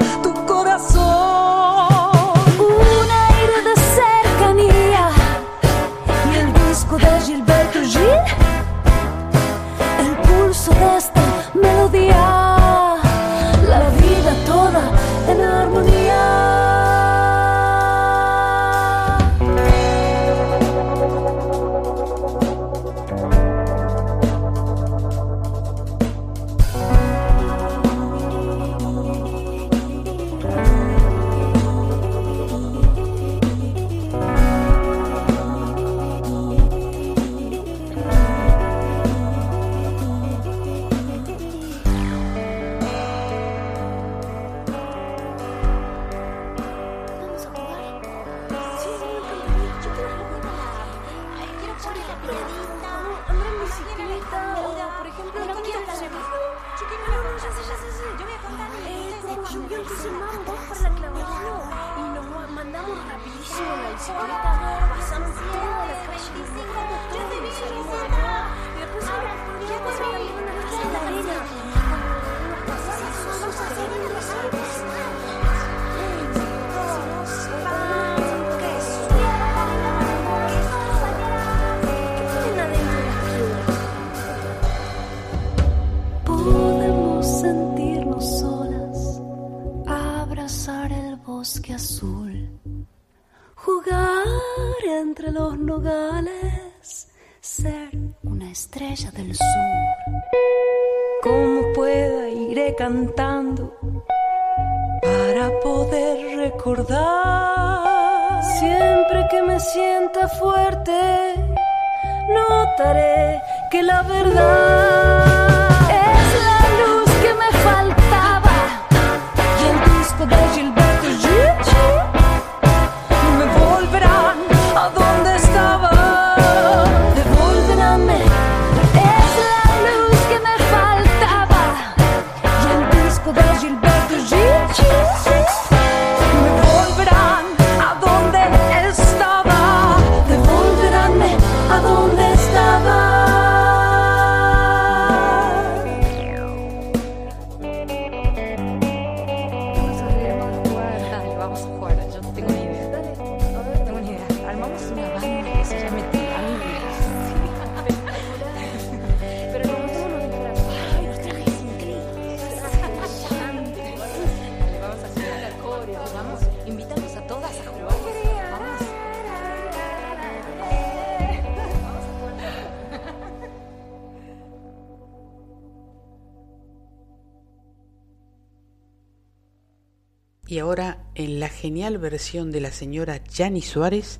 Y ahora en la genial versión de la señora Chani Suárez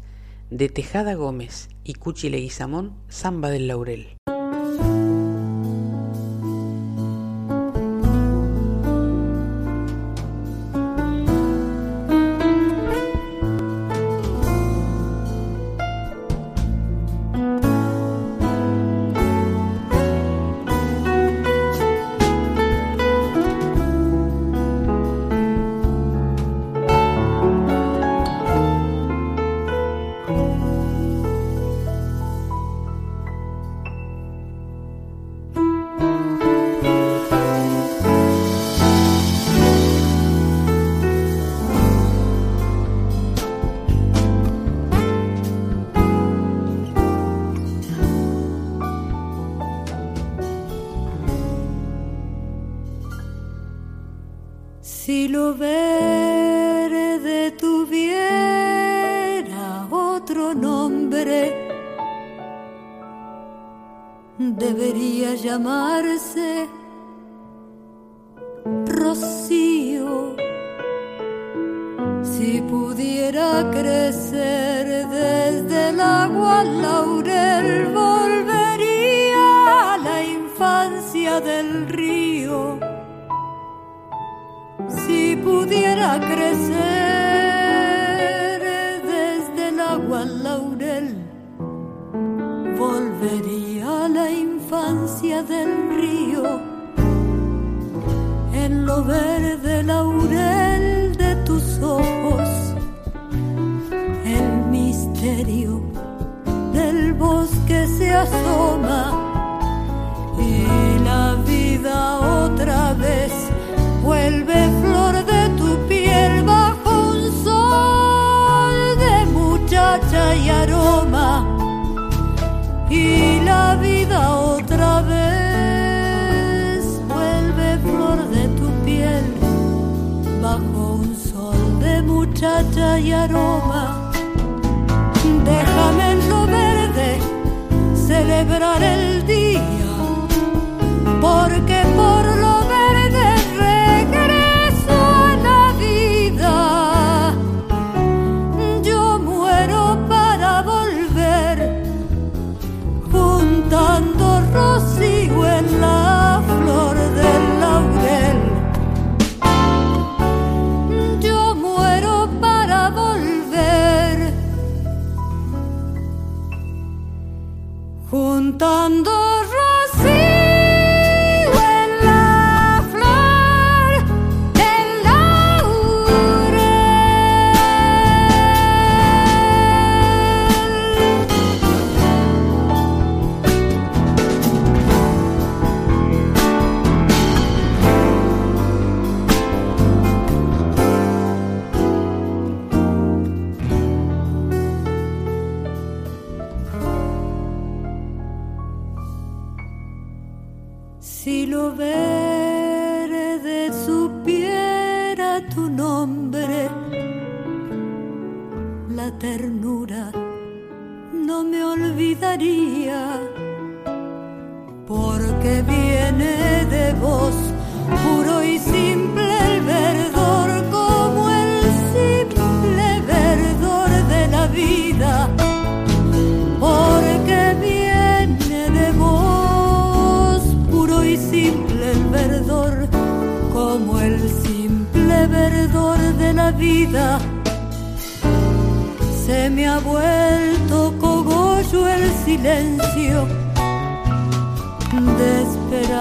de Tejada Gómez y Cuchi Leguizamón, Zamba del Laurel. ternura, no me olvidaría, porque viene de vos, puro y simple el verdor, como el simple verdor de la vida. Porque viene de vos, puro y simple el verdor, como el simple verdor de la vida se me ha vuelto cogollo el silencio de esperarte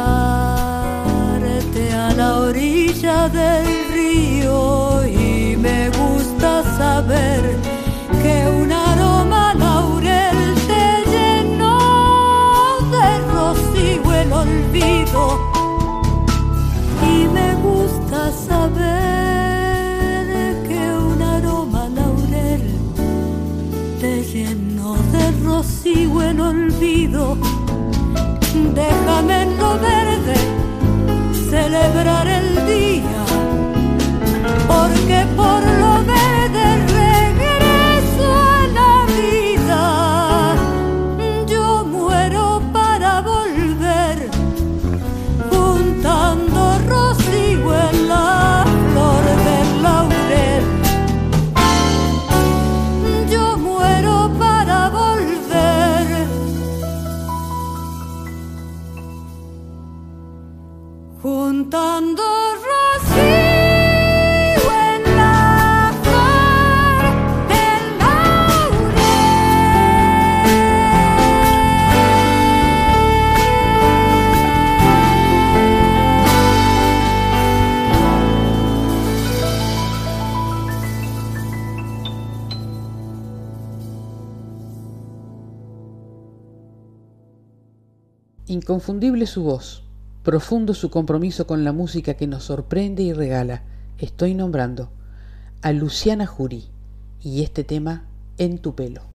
a la orilla del sigo en olvido. Déjame en lo verde celebrar el día, porque Inconfundible su voz, profundo su compromiso con la música que nos sorprende y regala. Estoy nombrando a Luciana Jury y este tema En tu pelo.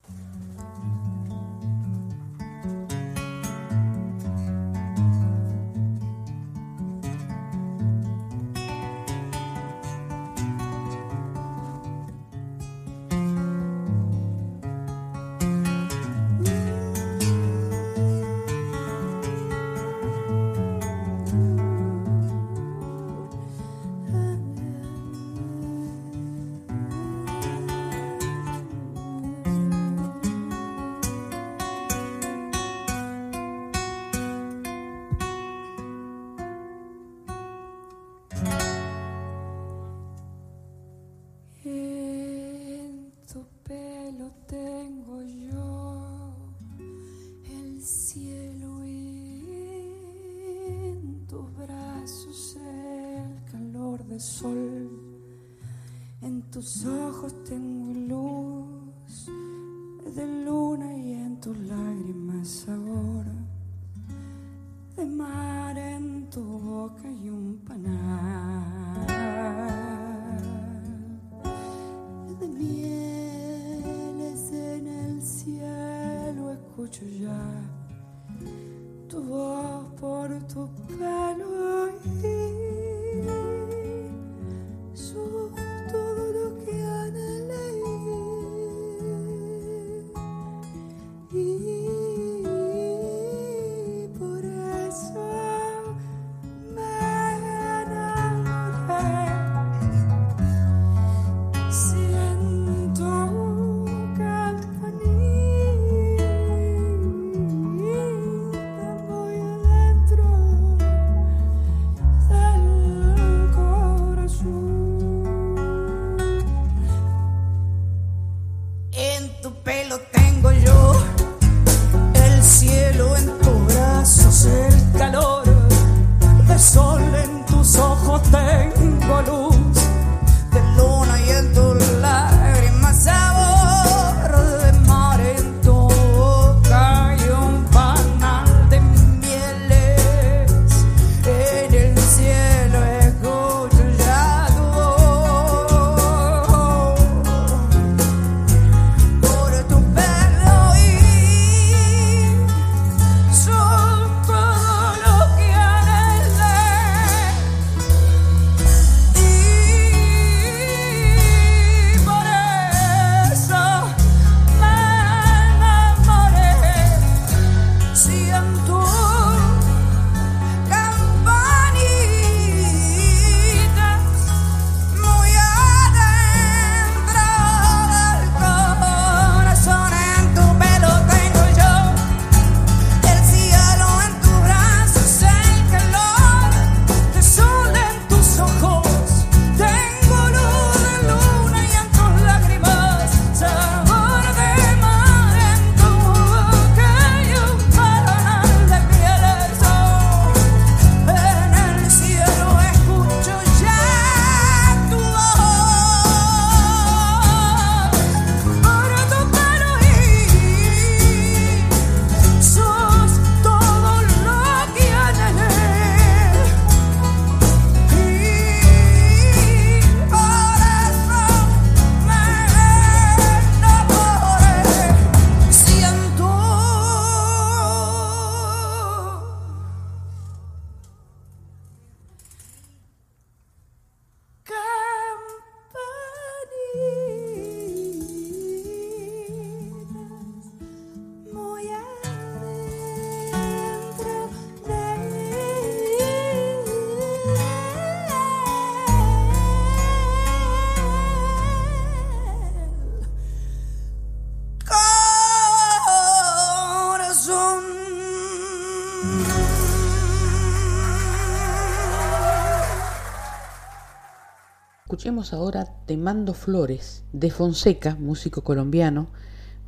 Escuchemos ahora Te mando flores de Fonseca, músico colombiano,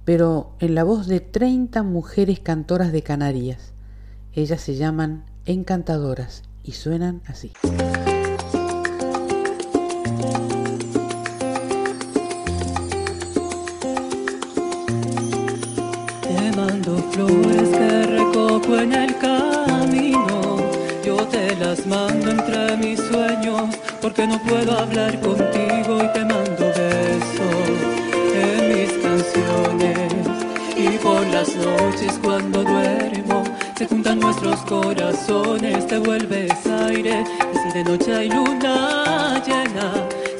pero en la voz de 30 mujeres cantoras de Canarias. Ellas se llaman Encantadoras y suenan así. Te mando flores que recojo en el camino, yo te las mando entre mis sueños, porque no puedo hablar contigo y te mando besos en mis canciones. Y por las noches cuando duermo, se juntan nuestros corazones, te vuelves aire, y si de noche hay luna llena,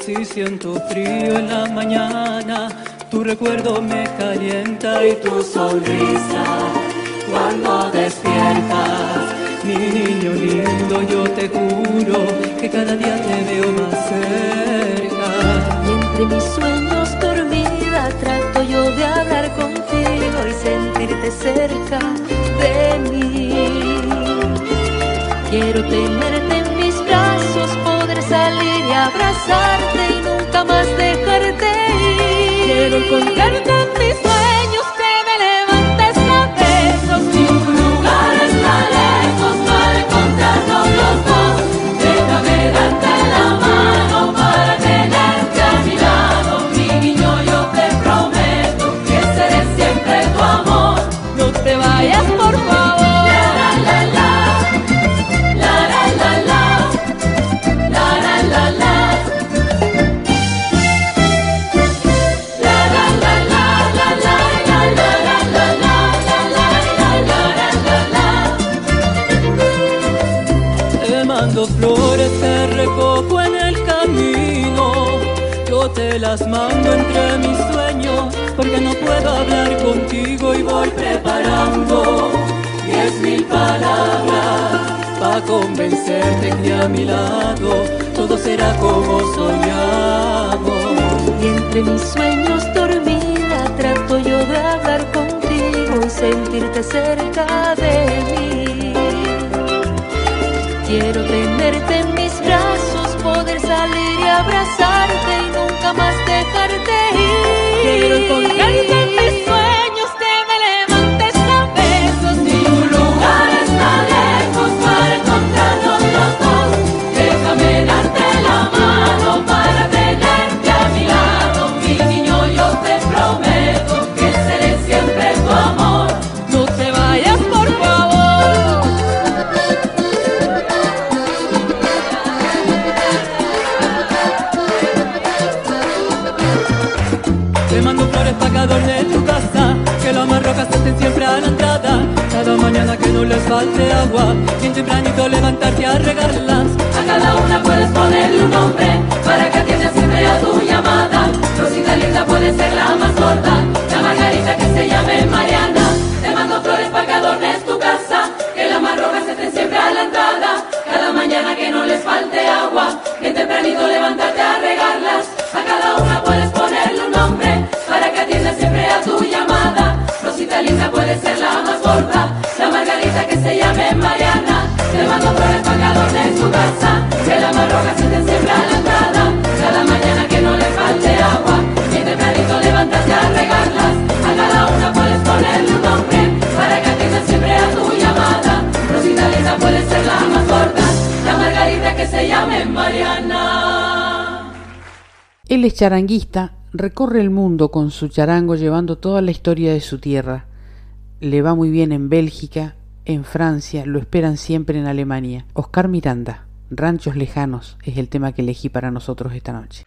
si siento frío en la mañana, tu recuerdo me calienta y tu sonrisa cuando despiertas. Niño lindo, yo te juro que cada día te veo más cerca. Y entre mis sueños dormida trato yo de hablar contigo y sentirte cerca de mí. Quiero tenerte en mis brazos, poder salir y abrazarte y nunca más dejarte ir. Quiero encontrarte las mando entre mis sueños, porque no puedo hablar contigo y voy preparando diez mil palabras para convencerte que a mi lado todo será como soñamos. Y entre mis sueños dormida trato yo de hablar contigo y sentirte cerca de mí. Quiero tenerte en mis brazos, poder salir y abrazarte que no les falte agua, bien tempranito levantarte a regarlas. A cada una puedes ponerle un nombre para que atienda siempre a tu llamada. Rosita linda puede ser la más gorda, la margarita que se llame Mariana. Te mando flores para que adornes tu casa, que las más rojas estén siempre a la entrada. Cada mañana que no les falte agua, bien tempranito levantarte a regarlas. A cada una puedes ponerle un nombre para que atienda siempre a tu llamada. Rosita linda puede ser la más gorda, llame Mariana. Te mando flores para que adornes tu casa, que las más rojas estén siempre a la entrada. Cada mañana que no le falte agua, bien tempranito levántate a regarlas. A cada una puedes ponerle un nombre para que atienda siempre a tu llamada. Rosita linda puede ser la más gorda, la margarita que se llame Mariana. Él es charanguista, recorre el mundo con su charango llevando toda la historia de su tierra. Le va muy bien en Bélgica, en Francia, lo esperan siempre en Alemania. Oscar Miranda, Ranchos Lejanos, es el tema que elegí para nosotros esta noche.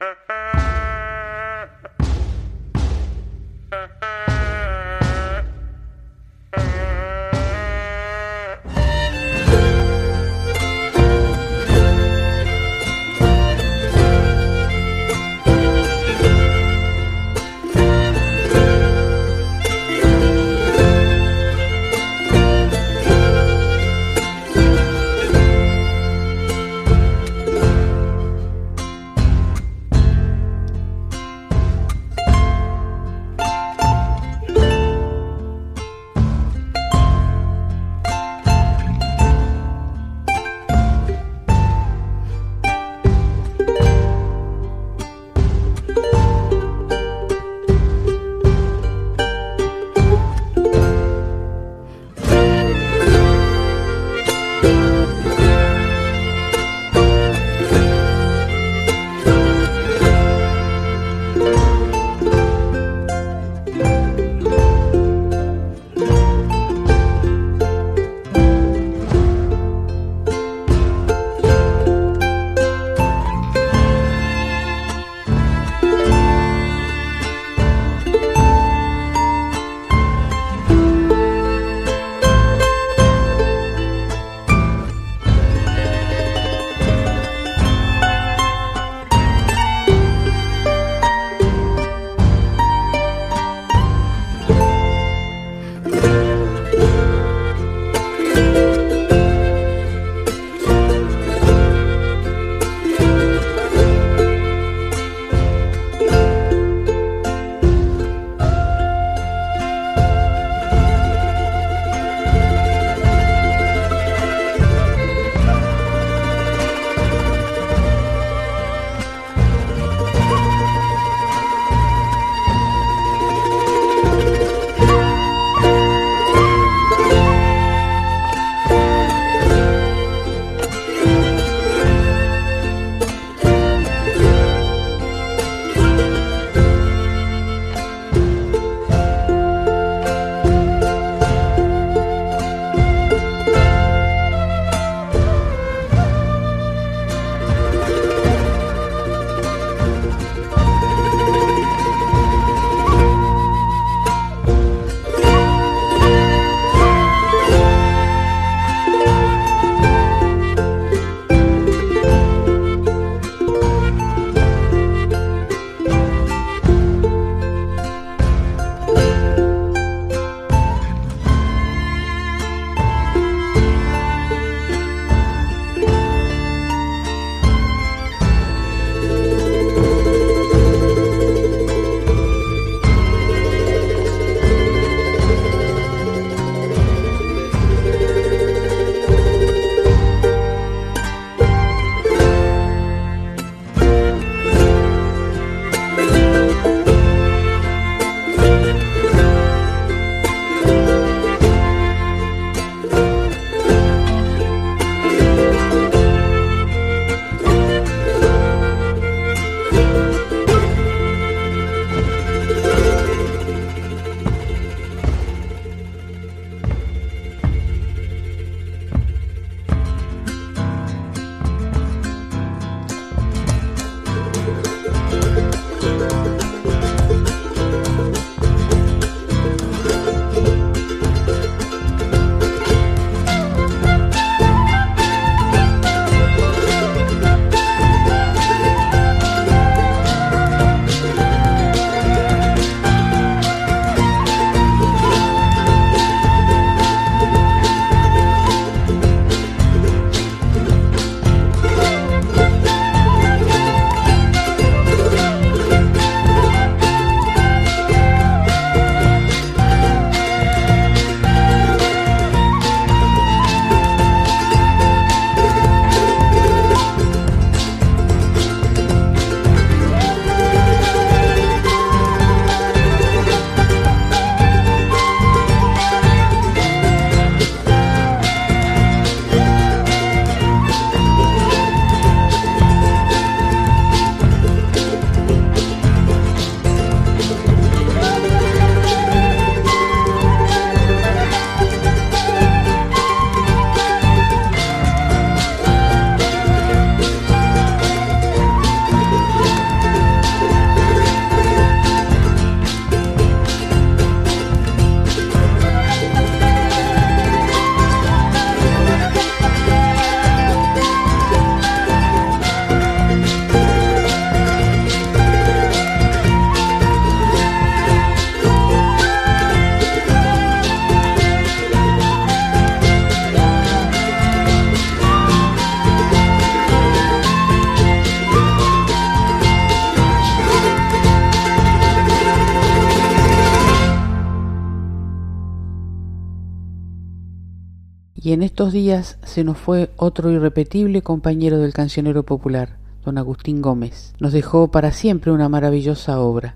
En estos días se nos fue otro irrepetible compañero del cancionero popular, don Agustín Gómez. Nos dejó para siempre una maravillosa obra.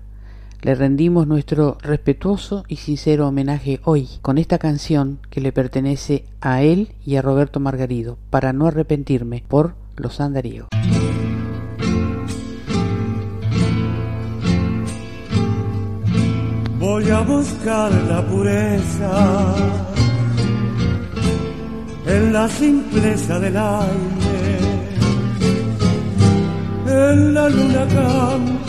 Le rendimos nuestro respetuoso y sincero homenaje hoy con esta canción que le pertenece a él y a Roberto Margarido, para no arrepentirme, por Los Andariegos. Voy a buscar la pureza en la simpleza del aire, en la luna campesina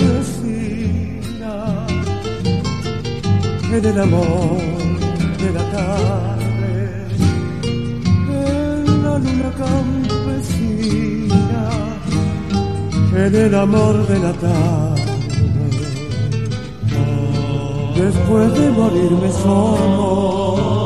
en el amor de la tarde, en la luna campesina, en el amor de la tarde. Después de morirme solo,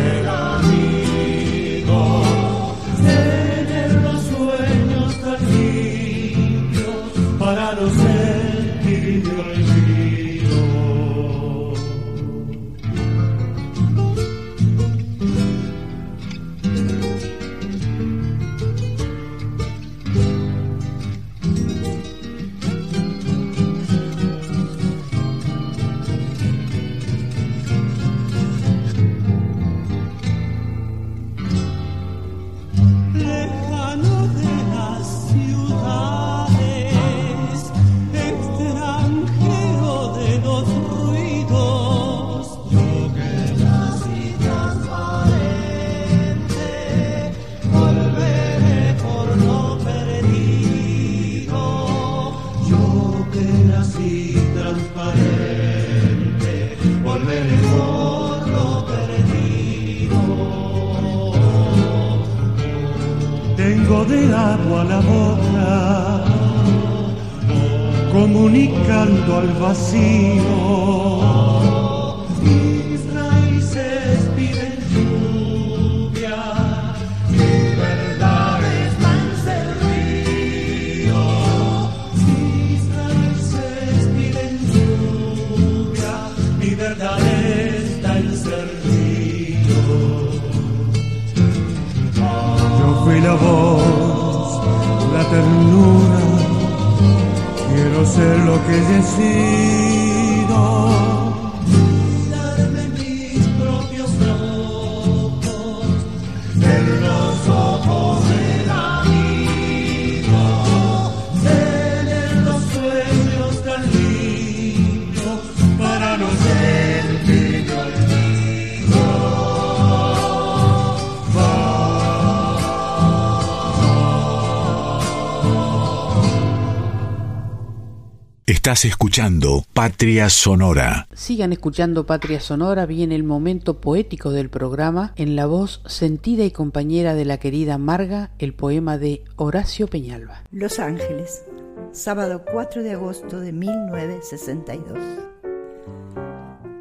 Estás escuchando Patria Sonora. Sigan escuchando Patria Sonora, viene el momento poético del programa, en la voz sentida y compañera de la querida Marga, el poema de Horacio Peñalba. Los Ángeles, sábado 4 de agosto de 1962.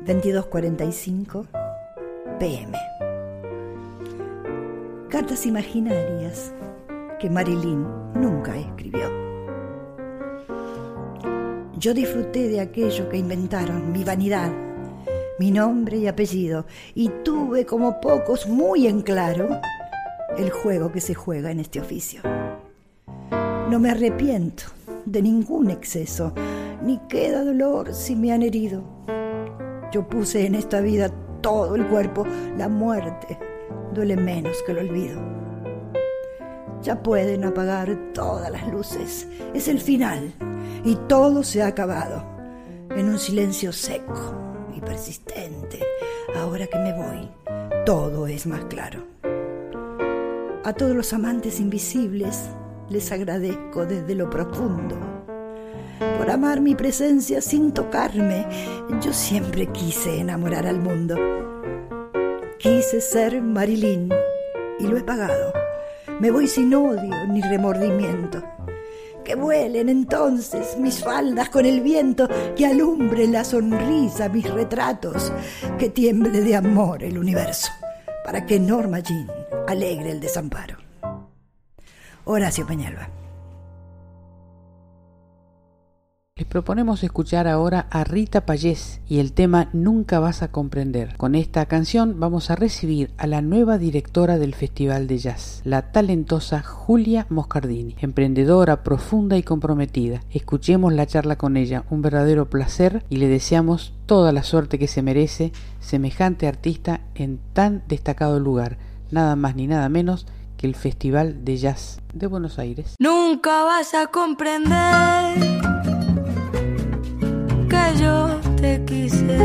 22.45 pm. Cartas imaginarias que Marilyn nunca escribió. Yo disfruté de aquello que inventaron, mi vanidad, mi nombre y apellido, y tuve como pocos muy en claro el juego que se juega en este oficio. No me arrepiento de ningún exceso, ni queda dolor si me han herido. Yo puse en esta vida todo el cuerpo, la muerte duele menos que el olvido. Ya pueden apagar todas las luces, es el final y todo se ha acabado en un silencio seco y persistente. Ahora que me voy, todo es más claro. A todos los amantes invisibles les agradezco desde lo profundo. Por amar mi presencia sin tocarme, yo siempre quise enamorar al mundo. Quise ser Marilyn y lo he pagado. Me voy sin odio ni remordimiento. Que vuelen entonces mis faldas con el viento, que alumbre la sonrisa mis retratos, que tiemble de amor el universo, para que Norma Jean alegre el desamparo. Horacio Peñalba. Les proponemos escuchar ahora a Rita Payés y el tema Nunca vas a comprender. Con esta canción vamos a recibir a la nueva directora del Festival de Jazz, la talentosa Julia Moscardini, emprendedora, profunda y comprometida. Escuchemos la charla con ella, un verdadero placer y le deseamos toda la suerte que se merece semejante artista en tan destacado lugar, nada más ni nada menos que el Festival de Jazz de Buenos Aires. Nunca vas a comprender quise,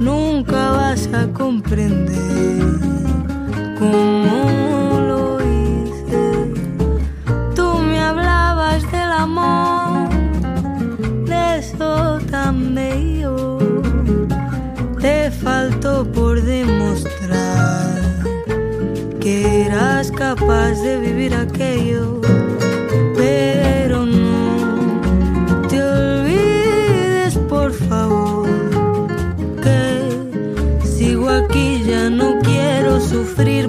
nunca vas a comprender cómo lo hice. Tú me hablabas del amor, de eso tan bello, te faltó por demostrar que eras capaz de vivir aquello, quiero sufrir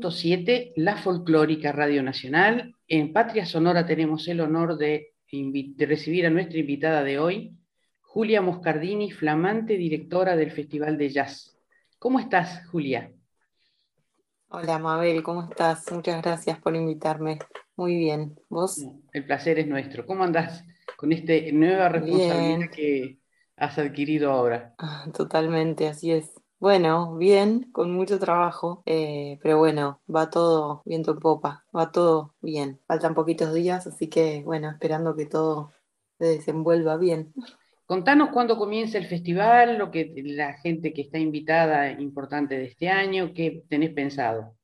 98.7, la folclórica Radio Nacional. En Patria Sonora tenemos el honor de, de, recibir a nuestra invitada de hoy, Julia Moscardini, flamante directora del Festival de Jazz. ¿Cómo estás, Julia? Hola, Mabel, ¿cómo estás? Muchas gracias por invitarme. Muy bien. ¿Vos? El placer es nuestro. ¿Cómo andás con esta nueva responsabilidad bien. que has adquirido ahora? Ah, totalmente, así es. Bueno, bien, con mucho trabajo, eh, pero bueno, va todo viento en popa, va todo bien. Faltan poquitos días, así que bueno, esperando que todo se desenvuelva bien. Contanos cuándo comienza el festival, lo que la gente que está invitada importante de este año, qué tenés pensado.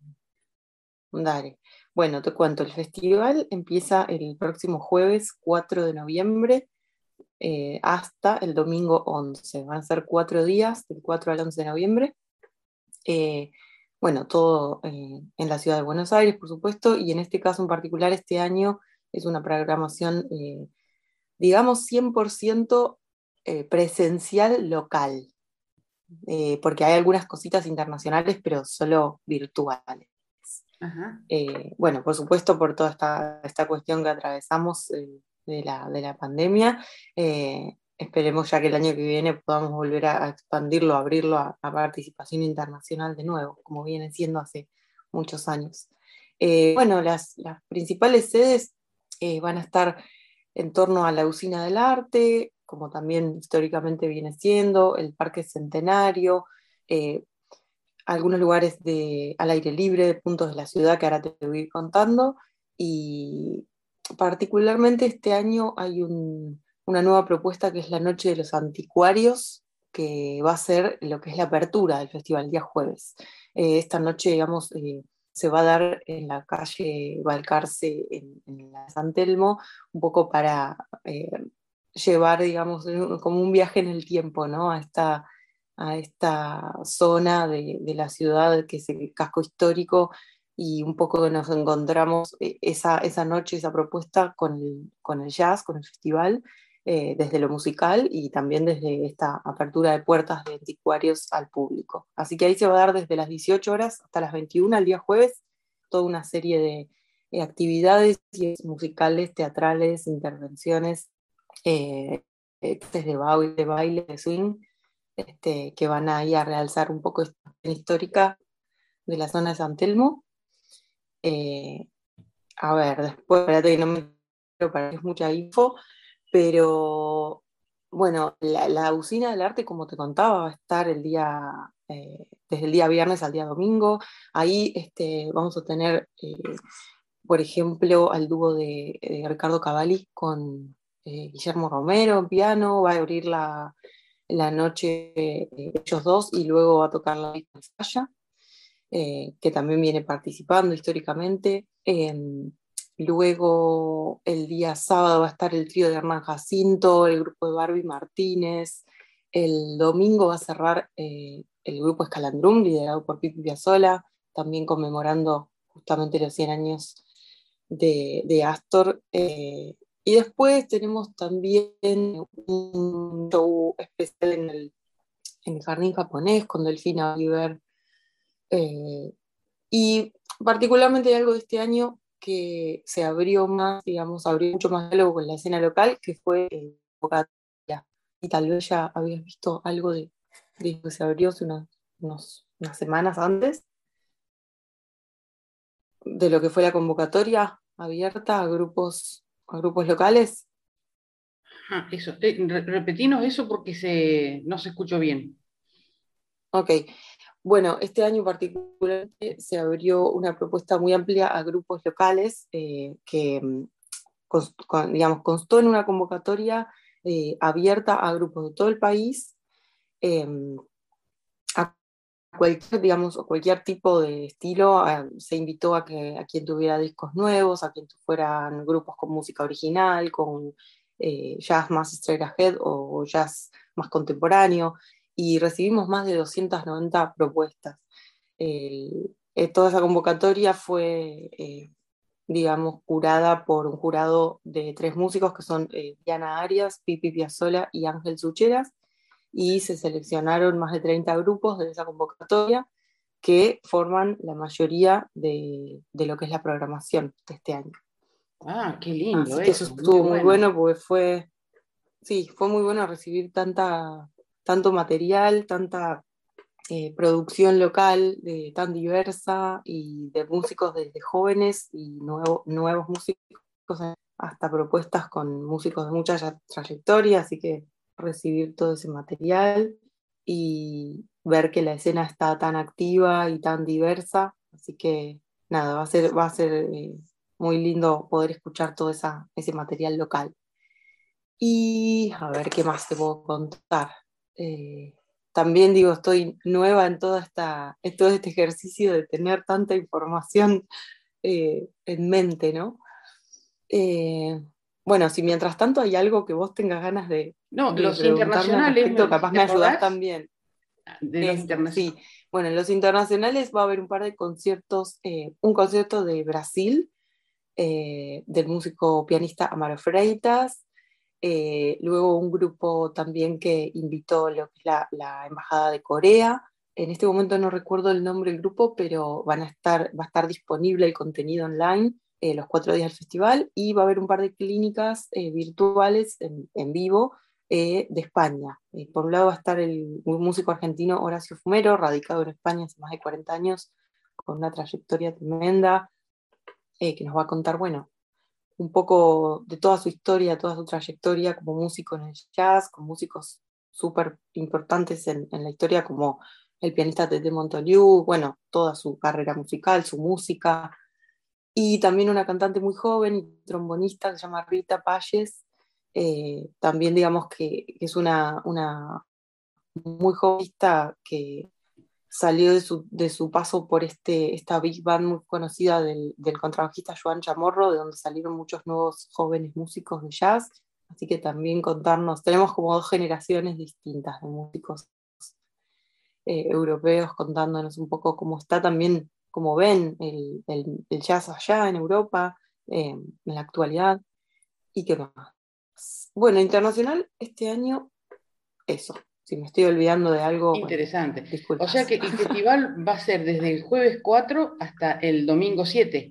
Dale. Bueno, te cuento, el festival empieza el próximo jueves 4 de noviembre eh, hasta el domingo 11. Van a ser cuatro días, del 4 al 11 de noviembre. Eh, bueno, todo eh, en la ciudad de Buenos Aires, por supuesto, y en este caso en particular, este año es una programación, digamos, 100% presencial local, porque hay algunas cositas internacionales, pero solo virtuales. bueno, por supuesto, por toda esta, esta cuestión que atravesamos de la, de la pandemia. Eh, esperemos ya que el año que viene podamos volver a, expandirlo, abrirlo a, participación internacional de nuevo, como viene siendo hace muchos años. Eh, bueno, las, las, principales sedes eh, van a estar en torno a la usina del arte, como también históricamente viene siendo, el Parque Centenario, algunos lugares de, al aire libre, puntos de la ciudad que ahora te voy a ir contando, y, particularmente este año hay una nueva propuesta que es la Noche de los Anticuarios, que va a ser lo que es la apertura del festival, día jueves. Eh, esta noche, digamos, eh, se va a dar en la calle Balcarce, en, San Telmo, un poco para eh, llevar, digamos, como un viaje en el tiempo, ¿no? A esta, a esta zona de, de la ciudad, que es el casco histórico, y un poco nos encontramos eh, esa, esa noche, esa propuesta con el, con el jazz, con el festival, eh, desde lo musical y también desde esta apertura de puertas de anticuarios al público. Así que ahí se va a dar desde las 18 horas hasta las 21 el día jueves toda una serie de, actividades musicales, teatrales, intervenciones, eh, de baile, de baile, de swing, este, que van a ir a realzar un poco esta histórica de la zona de San Telmo eh, a ver, después, espérate que no me para es mucha info, pero bueno, la, usina del arte, como te contaba, va a estar el día, eh, desde el día viernes al día domingo. Ahí este, vamos a tener, eh, por ejemplo, al dúo de, Ricardo Cavalli con Guillermo Romero en piano, va a abrir la, la noche ellos dos y luego va a tocar la falla. Eh, que también viene participando históricamente. Em, luego el día sábado va a estar el trío de Hernán Jacinto, el grupo de Barbie Martínez. El domingo va a cerrar eh, el grupo Escalandrum, liderado por Pipi Piazzola, también conmemorando justamente los 100 años de, Astor. Eh, y después tenemos también un show especial en el, en el jardín japonés con Delfina Oliver eh, y particularmente hay algo de este año que se abrió más, digamos, abrió mucho más diálogo con la escena local, que fue eh, Y tal vez ya habías visto algo de, de que se abrió hace unas, unas semanas antes, de lo que fue la convocatoria abierta a grupos, a grupos locales. Ah, eso, eh, repetinos eso porque se, no se escuchó bien. Ok, bueno, este año particularmente se abrió una propuesta muy amplia a grupos locales eh, que, mm, digamos, constó en una convocatoria eh, abierta a grupos de todo el país, em, a cualquier, digamos, cualquier tipo de estilo. se invitó a, que, a quien tuviera discos nuevos, a quien fueran grupos con música original, con eh, jazz más straight ahead o jazz más contemporáneo y recibimos más de 290 propuestas. Eh, toda esa convocatoria fue, eh, digamos, curada por un jurado de tres músicos que son eh, Diana Arias, Pipi Piazzola y Ángel Sucheras, y se seleccionaron más de 30 grupos de esa convocatoria que forman la mayoría de, de lo que es la programación de este año. Ah, qué lindo. Así que eso estuvo muy bueno. porque fue, sí, fue muy bueno recibir tanta, tanto material, tanta eh, producción local de, tan diversa y de músicos desde jóvenes y nuevo, nuevos músicos hasta propuestas con músicos de mucha trayectoria, así que recibir todo ese material y ver que la escena está tan activa y tan diversa, así que nada, va a ser, va a ser eh, muy lindo poder escuchar todo ese material local. Y a ver qué más te puedo contar. Eh, también digo, estoy nueva en, toda esta, en todo este ejercicio de tener tanta información eh, en mente, ¿no? Eh, bueno, si mientras tanto hay algo que vos tengas ganas de. No, de los internacionales. capaz me ayudás también. De los internacionales. Sí, bueno, en los internacionales va a haber un par de conciertos, un concierto de Brasil del músico pianista Amaro Freitas, eh, luego un grupo también que invitó lo que es la, Embajada de Corea. En este momento no recuerdo el nombre del grupo, pero van a estar, va a estar disponible el contenido online eh, los cuatro días del festival y va a haber un par de clínicas virtuales en, vivo de España. por un lado va a estar el músico argentino Horacio Fumero, radicado en España hace más de 40 años, con una trayectoria tremenda, eh, que nos va a contar, bueno, un poco de toda su historia, toda su trayectoria como músico en el jazz, con músicos súper importantes en, la historia como el pianista Tete Montoliu, bueno, toda su carrera musical, su música, y también una cantante muy joven y trombonista que se llama Rita Palles, eh, también digamos que, es una, una muy jovenista que, salió de su, de su paso por este, esta big band muy conocida del, del contrabajista Joan Chamorro, de donde salieron muchos nuevos jóvenes músicos de jazz. Así que también contarnos, tenemos como dos generaciones distintas de músicos eh, europeos contándonos un poco cómo está también, cómo ven el, el, el jazz allá en Europa, eh, en la actualidad, y qué más. Bueno, internacional, este año, eso, si me estoy olvidando de algo. Interesante. o sea que el festival va a ser desde el jueves 4 hasta el domingo 7.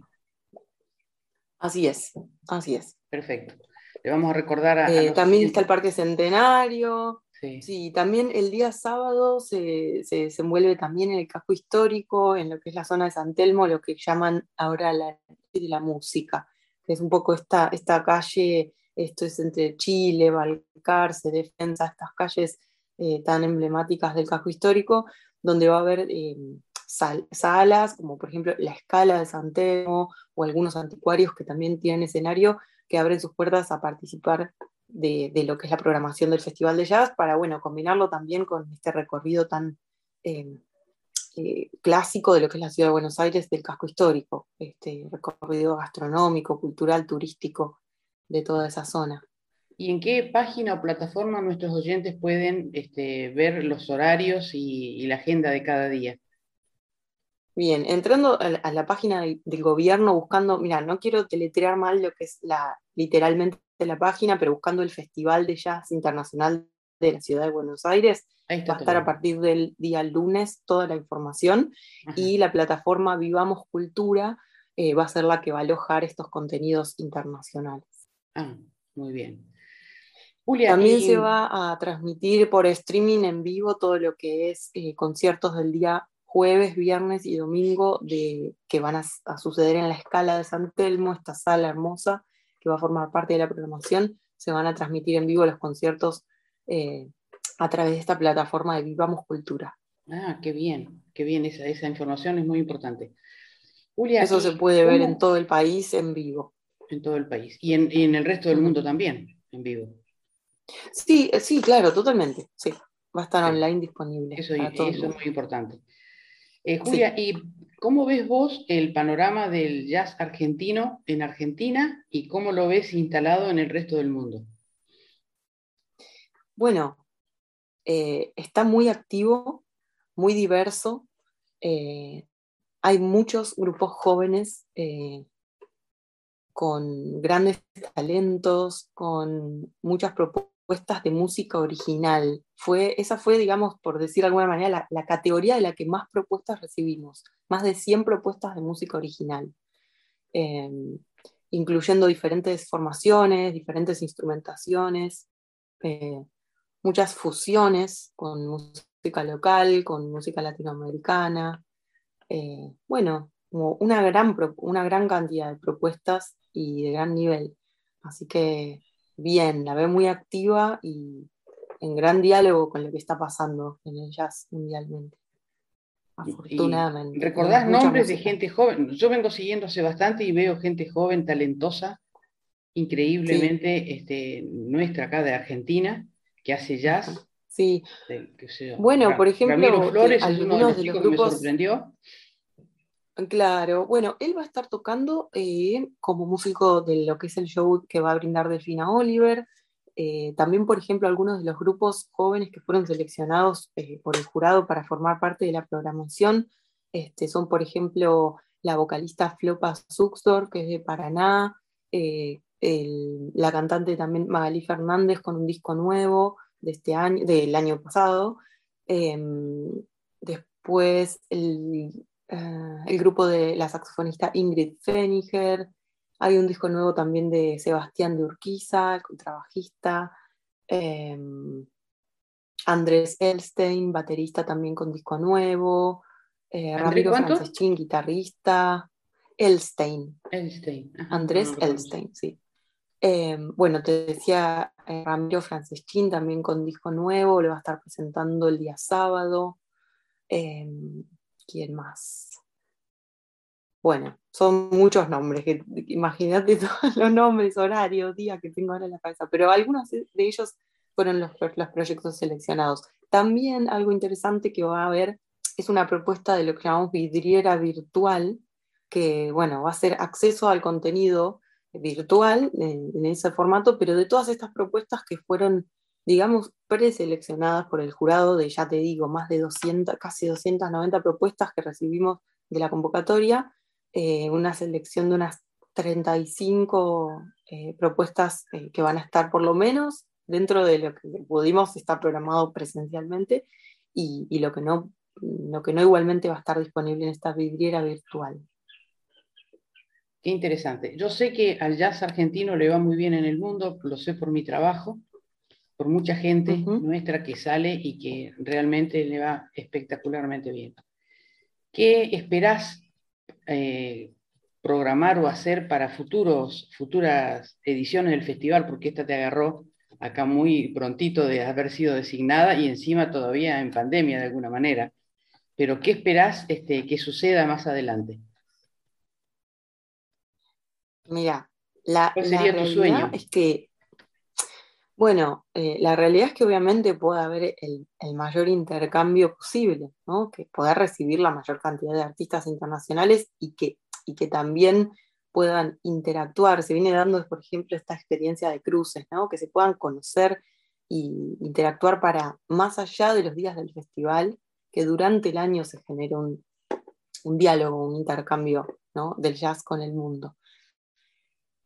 Así es, así es. Perfecto. Le vamos a recordar a. Eh, también está el Parque Centenario. Sí. también el día sábado se, se desenvuelve también en el casco histórico, en lo que es la zona de San Telmo, lo que llaman ahora la, la música, que es un poco esta, esta calle, esto es entre Chile, Balcarce, Defensa, estas calles eh, tan emblemáticas del casco histórico, donde va a haber eh, salas, como por ejemplo la Escala de San Telmo o algunos anticuarios que también tienen escenario, que abren sus puertas a participar de, lo que es la programación del Festival de Jazz, para bueno, combinarlo también con este recorrido tan eh, clásico de lo que es la ciudad de Buenos Aires del casco histórico, este recorrido gastronómico, cultural, turístico de toda esa zona. ¿Y en qué página o plataforma nuestros oyentes pueden este, ver los horarios y, la agenda de cada día? Bien, entrando a la, página del, gobierno, buscando, mira, no quiero deletrear mal lo que es la, literalmente la página, pero buscando el Festival de Jazz Internacional de la Ciudad de Buenos Aires, va a estar a partir del día lunes toda la información y la plataforma Vivamos Cultura eh, va a ser la que va a alojar estos contenidos internacionales. Ah, muy bien. También se va a transmitir por streaming en vivo todo lo que es eh, conciertos del día jueves, viernes y domingo de, que van a, suceder en la escala de San Telmo, esta sala hermosa que va a formar parte de la programación. Se van a transmitir en vivo los conciertos eh, a través de esta plataforma de Vivamos Cultura. Ah, qué bien, qué bien, esa, esa información es muy importante. Julia, Eso se puede ver en todo el país en vivo. En todo el país. Y en, y en el resto del mundo también, en vivo. Sí, eh, sí, claro, totalmente. Sí, va a estar online disponible. Eso, es muy importante. Eh, Julia, ¿y cómo ves vos el panorama del jazz argentino en Argentina y cómo lo ves instalado en el resto del mundo? Bueno, eh, está muy activo, muy diverso. hay muchos grupos jóvenes con grandes talentos, con muchas propuestas propuestas de música original. Fue, esa fue, digamos, por decir de alguna manera, la, categoría de la que más propuestas recibimos, más de 100 propuestas de música original, em, incluyendo diferentes formaciones, diferentes instrumentaciones, eh, muchas fusiones con música local, con música latinoamericana. Eh, bueno, una gran, una gran cantidad de propuestas y de gran nivel. Así que bien, la veo muy activa y en gran diálogo con lo que está pasando en el jazz mundialmente. Afortunadamente. ¿Recordás nombres de gente joven? Yo vengo siguiendo hace bastante y veo gente joven, talentosa, increíblemente este, nuestra acá de Argentina, que hace jazz. Sí. bueno, por ejemplo, Ramiro Flores es uno de los chicos que me sorprendió. Claro, bueno, él va a estar tocando eh, como músico de lo que es el show que va a brindar Delfina Oliver. Eh, también, por ejemplo, algunos de los grupos jóvenes que fueron seleccionados eh, por el jurado para formar parte de la programación este, son, por ejemplo, la vocalista Flopa Suxdor, que es de Paraná, la cantante también Magalí Fernández con un disco nuevo de este año, del año pasado. Em, después el eh, el grupo de la saxofonista Ingrid Feniger, hay un disco nuevo también de Sebastián de Urquiza, el contrabajista, em, Andrés Elstein, baterista también con disco nuevo, eh, Ramiro Franceschín, guitarrista, Elstein. Andrés Elstein, sí. Em, bueno, te decía eh, Ramiro Franceschín también con disco nuevo, lo va a estar presentando el día sábado. Em, ¿Quién más? Bueno, son muchos nombres, imagínate todos los nombres, horarios, días que tengo ahora en la cabeza, pero algunos de ellos fueron los, los proyectos seleccionados. También algo interesante que va a haber es una propuesta de lo que llamamos vidriera virtual, que bueno, va a ser acceso al contenido virtual en, en ese formato, pero de todas estas propuestas que fueron digamos, preseleccionadas por el jurado de, ya te digo, más de 200, casi 290 propuestas que recibimos de la convocatoria, eh, una selección de unas 35 eh, propuestas eh, que van a estar por lo menos dentro de lo que pudimos estar programado presencialmente y, lo, que no, lo que no igualmente va a estar disponible en esta vidriera virtual. Qué interesante. Yo sé que al jazz argentino le va muy bien en el mundo, lo sé por mi trabajo, por mucha gente nuestra que sale y que realmente le va espectacularmente bien. ¿Qué esperás eh, programar o hacer para futuros, futuras ediciones del festival? Porque esta te agarró acá muy prontito de haber sido designada y encima todavía en pandemia de alguna manera. Pero ¿qué esperás este, que suceda más adelante? Mira, la, realidad sueño? es que bueno, eh, la realidad es que obviamente puede haber el, mayor intercambio posible, que poder recibir la mayor cantidad de artistas internacionales y que, y que también puedan interactuar. Se viene dando, por ejemplo, esta experiencia de cruces, que se puedan conocer y interactuar para, más allá de los días del festival, que durante el año se genere un, diálogo, un intercambio del jazz con el mundo.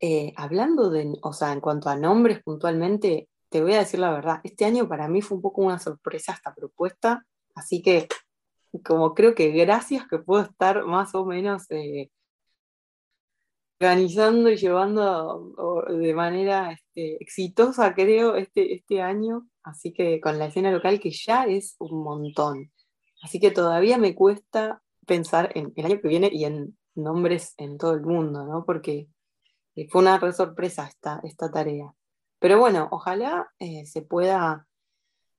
Eh, hablando de, o sea, en cuanto a nombres puntualmente, te voy a decir la verdad, este año para mí fue un poco una sorpresa esta propuesta, así que como creo que gracias que puedo estar más o menos eh, organizando y llevando de manera este, exitosa, creo, este, este año, así que con la escena local que ya es un montón. Así que todavía me cuesta pensar en el año que viene y en nombres en todo el mundo, ¿no? Porque fue una re sorpresa esta, tarea. Pero bueno, ojalá eh, se pueda,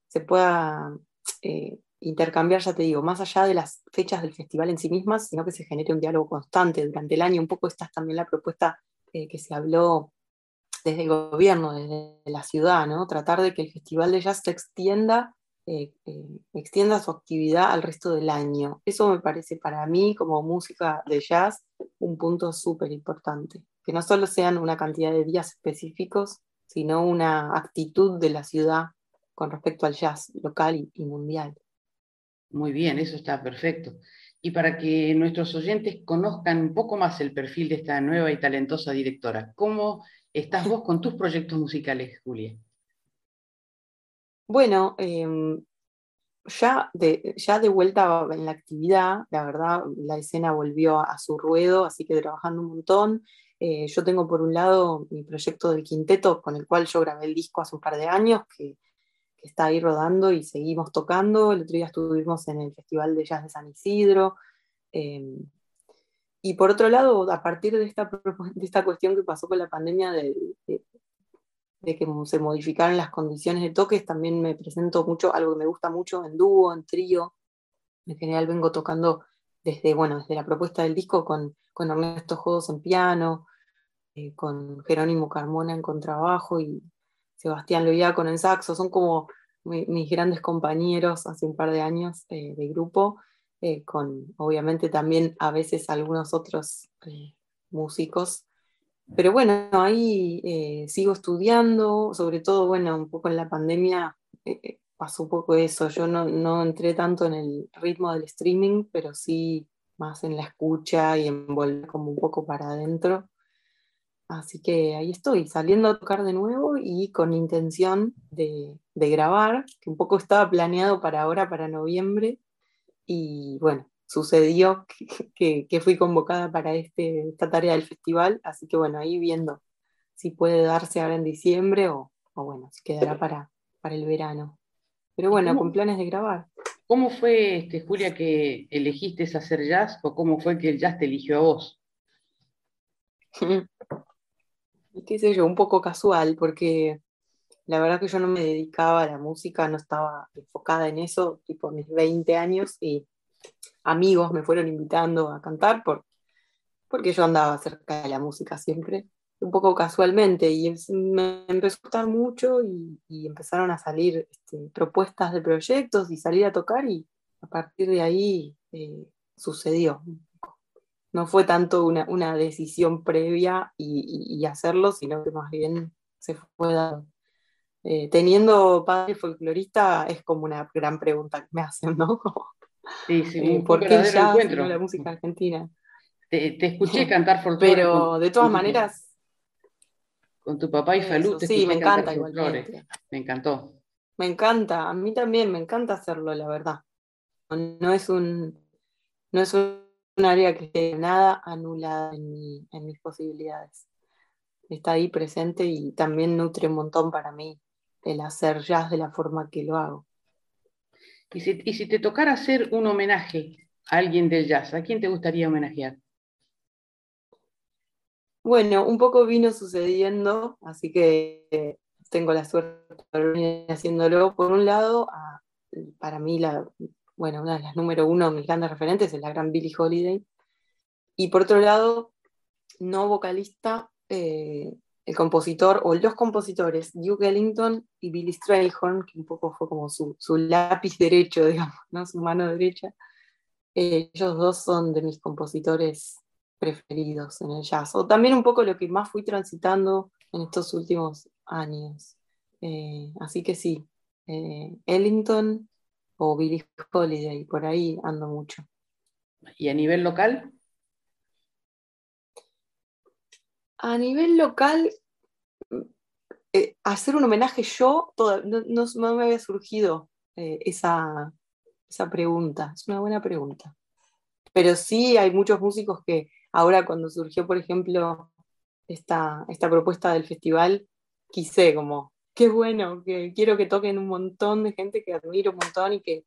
se pueda eh, intercambiar, ya te digo, más allá de las fechas del festival en sí mismas, sino que se genere un diálogo constante durante el año. Un poco esta es también la propuesta eh, que se habló desde el gobierno, desde la ciudad, ¿no? Tratar de que el Festival de Jazz se extienda, extienda su actividad al resto del año. Eso me parece para mí, como música de jazz, un punto súper importante que no solo sean una cantidad de días específicos, sino una actitud de la ciudad con respecto al jazz local y, mundial. Muy bien, eso está perfecto. Y para que nuestros oyentes conozcan un poco más el perfil de esta nueva y talentosa directora, ¿cómo estás vos con tus proyectos musicales, Julia? Bueno, em, ya, de, ya de vuelta en la actividad, la verdad, la escena volvió a, su ruedo, así que trabajando un montón. Eh, yo tengo por un lado mi proyecto del quinteto, con el cual yo grabé el disco hace un par de años, que, está ahí rodando y seguimos tocando. El otro día estuvimos en el Festival de Jazz de San Isidro. Em, y por otro lado, a partir de esta, de esta cuestión que pasó con la pandemia de, que se modificaran las condiciones de toques, también me presento mucho, algo que me gusta mucho en dúo, en trío. En general vengo tocando desde, bueno, desde la propuesta del disco con, con Ernesto Jodos en piano, eh, con Jerónimo Carmona en contrabajo y Sebastián con en saxo. Son como mis grandes compañeros hace un par de años eh, de grupo, eh, con obviamente también a veces algunos otros músicos pero bueno, ahí sigo estudiando, sobre todo, bueno, un poco en la pandemia pasó un poco eso. Yo no, entré tanto en el ritmo del streaming, pero sí más en la escucha y en volver como un poco para adentro. Así que ahí estoy, saliendo a tocar de nuevo y con intención de, grabar, que un poco estaba planeado para ahora, para noviembre. Y bueno, sucedió que, fui convocada para este, esta tarea del festival, así que bueno, ahí viendo si puede darse ahora en diciembre o, bueno, si quedará para el verano. Pero bueno, con planes de grabar. ¿Cómo fue, este, Julia, que elegiste hacer jazz o cómo fue que el jazz te eligió a vos? qué sé yo, un poco casual, porque la verdad que yo no me dedicaba a la música, no estaba enfocada en eso, tipo mis 20 años, y amigos me fueron invitando a cantar por, porque yo andaba cerca de la música siempre, un poco casualmente, y me empezó a gustar mucho y, empezaron a salir este, propuestas de proyectos y salir a tocar y a partir de ahí eh, sucedió. No fue tanto una, decisión previa y, hacerlo, sino que más bien se fue dando. Eh, teniendo padre folclorista es como una gran pregunta que me hacen, ¿no? Sí, sí, eh, ¿Por qué ya la música argentina? Te, escuché cantar folclore. Pero de todas maneras. Con tu papá y Falú. sí, me encanta igualmente. Me encantó. Me encanta, a mí también me encanta hacerlo, la verdad. No es un, no es un, área que esté nada anulada en, en mis posibilidades. Está ahí presente y también nutre un montón para mí el hacer jazz de la forma que lo hago. Y si, te tocara hacer un homenaje a alguien del jazz, ¿a quién te gustaría homenajear? Bueno, un poco vino sucediendo, así que tengo la suerte de venir haciéndolo. Por un lado, para mí, la, bueno, una de las número uno, mis grandes referentes es la gran Billie Holiday. Y por otro lado, no vocalista, eh, el compositor o los compositores, Duke Ellington y Billy Strayhorn, que un poco fue como su, lápiz derecho, digamos, ¿no? su mano derecha. Eh, ellos dos son de mis compositores preferidos en el jazz, o también un poco lo que más fui transitando en estos últimos años. Eh, así que sí, eh, Ellington o Billy Holiday, por ahí ando mucho. ¿Y a nivel local? A nivel local, eh, hacer un homenaje yo, no, me había surgido eh, esa, pregunta. Es una buena pregunta. Pero sí hay muchos músicos que ahora cuando surgió, por ejemplo, esta, esta propuesta del festival, quise como, qué bueno, que quiero que toquen un montón de gente que admiro un montón y que,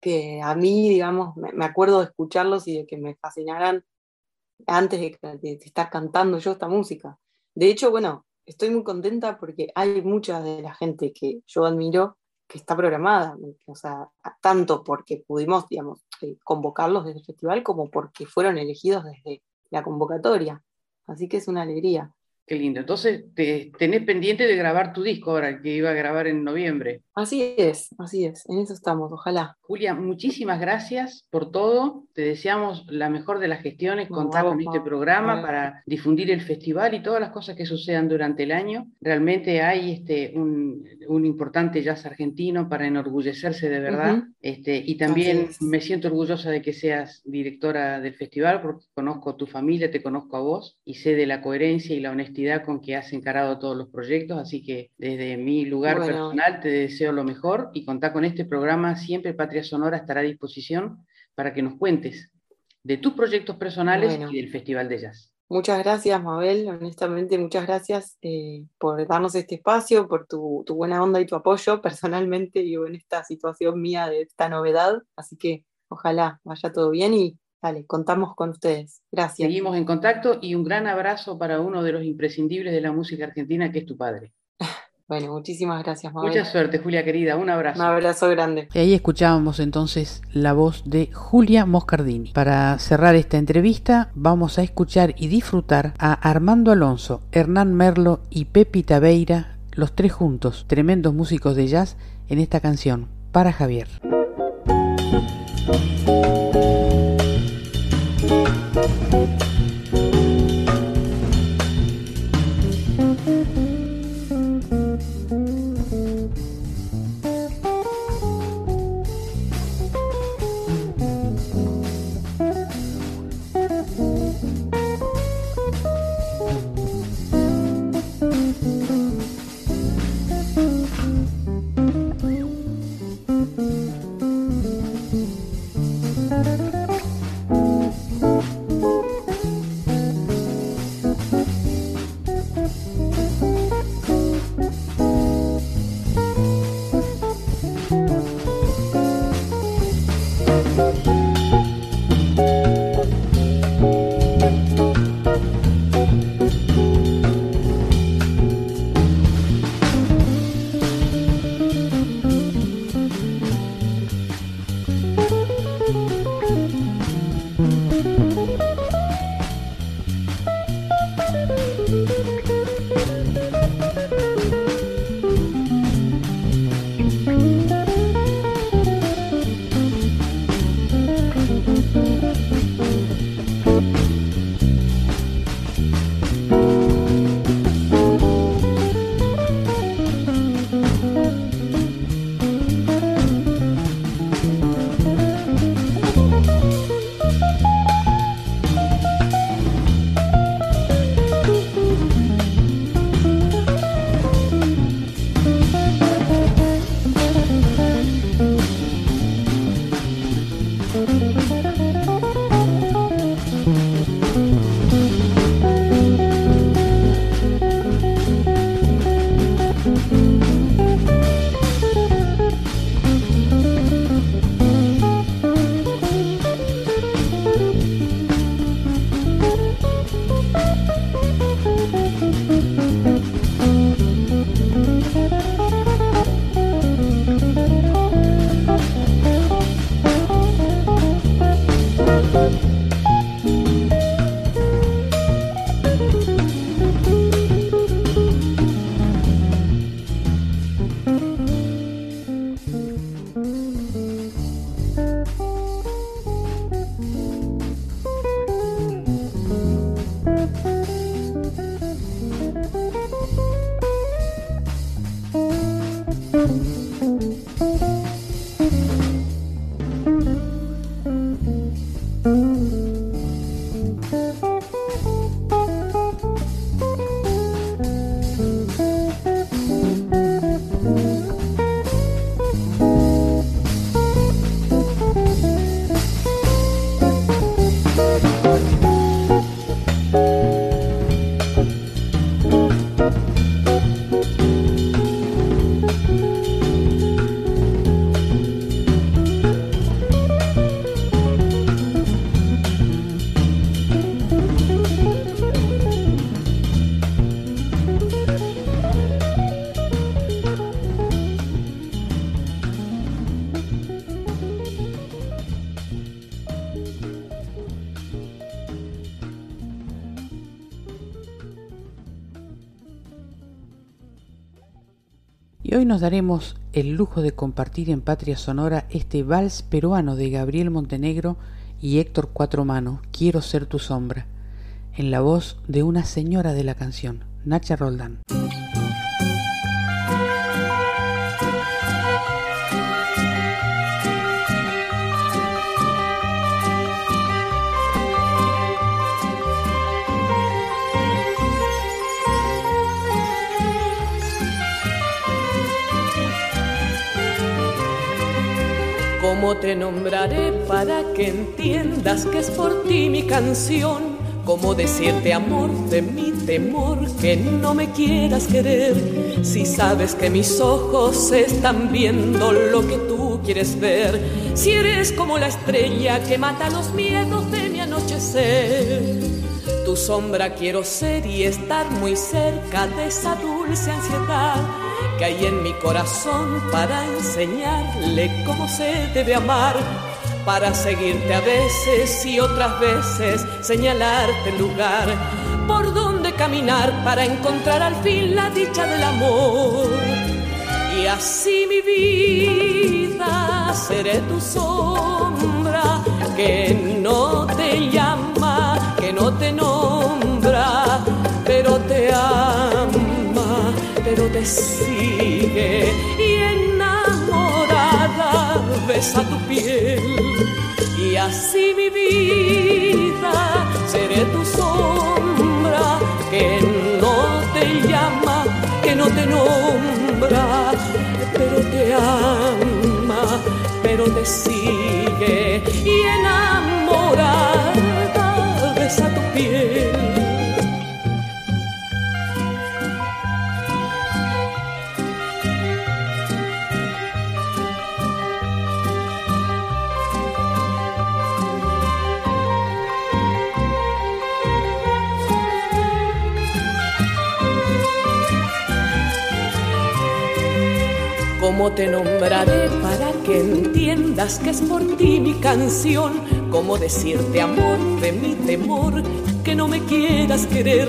que a mí, digamos, me acuerdo de escucharlos y de que me fascinaran antes de, estar cantando yo esta música. De hecho, bueno, estoy muy contenta porque hay mucha de la gente que yo admiro que está programada, o sea, tanto porque pudimos, digamos, eh, convocarlos desde el festival como porque fueron elegidos desde la convocatoria. Así que es una alegría. Qué lindo. Entonces, te, tenés pendiente de grabar tu disco ahora, que iba a grabar en noviembre. Así es, así es. En eso estamos, ojalá. Julia, muchísimas gracias por todo. Te deseamos la mejor de las gestiones, contar con este programa para difundir el festival y todas las cosas que sucedan durante el año. Realmente hay este, un, importante jazz argentino para enorgullecerse de verdad. este, y también me siento orgullosa de que seas directora del festival, porque conozco a tu familia, te conozco a vos y sé de la coherencia y la honestidad honestidad con que has encarado todos los proyectos, así que desde mi lugar Bueno. personal te deseo lo mejor y contá con este programa, siempre Patria Sonora estará a disposición para que nos cuentes de tus proyectos personales Bueno. y del Festival de Jazz. Muchas gracias, Mabel. Honestamente, muchas gracias eh, por darnos este espacio, por tu, tu buena onda y tu apoyo personalmente y en esta situación mía de esta novedad. Así que ojalá vaya todo bien y dale, contamos con ustedes. Gracias. Seguimos en contacto y un gran abrazo para uno de los imprescindibles de la música argentina, que es tu padre. Bueno, muchísimas gracias, Mabel. Mucha suerte, Julia querida, un abrazo. Un abrazo grande. Y ahí escuchábamos entonces la voz de Julia Moscardini. Para cerrar esta entrevista, vamos a escuchar y disfrutar a Armando Alonso, Hernán Merlo y Pepi Tabeira, los tres juntos, tremendos músicos de jazz, en esta canción, para Javier. Y hoy nos daremos el lujo de compartir en Patria Sonora este vals peruano de Gabriel Montenegro y Héctor Cuatromano, Quiero ser tu sombra, en la voz de una señora de la canción, Nacha Roldán. ¿Cómo te nombraré para que entiendas que es por ti mi canción? ¿Cómo decirte amor de mi temor que no me quieras querer? Si sabes que mis ojos están viendo lo que tú quieres ver. Si eres como la estrella que mata los miedos de mi anochecer. Tu sombra quiero ser y estar muy cerca de esa dulce ansiedad que hay en mi corazón para enseñarle cómo se debe amar, para seguirte a veces y otras veces señalarte el lugar por donde caminar para encontrar al fin la dicha del amor. Y así mi vida seré tu sombra que no te llama, que no te nombra, sigue y enamorada besa tu piel. Y así mi vida seré tu sombra que no te llama, que no te nombra, pero te ama, pero te sigue y enamorada ¿Cómo te nombraré para que entiendas que es por ti mi canción? ¿Cómo decirte amor de mi temor que no me quieras querer?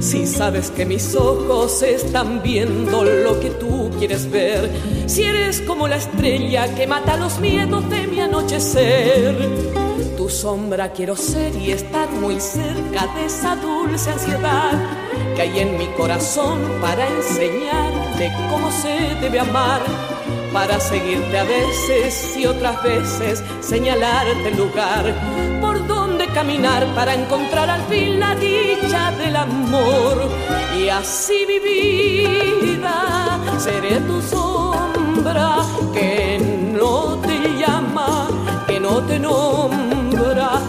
Si sabes que mis ojos están viendo lo que tú quieres ver. Si eres como la estrella que mata los miedos de mi anochecer. Tu sombra quiero ser y estar muy cerca de esa dulce ansiedad que hay en mi corazón para enseñarte cómo se debe amar, para seguirte a veces y otras veces señalarte el lugar por donde caminar para encontrar al fin la dicha del amor. Y así mi vida seré tu sombra que no te llama, que no te nombra,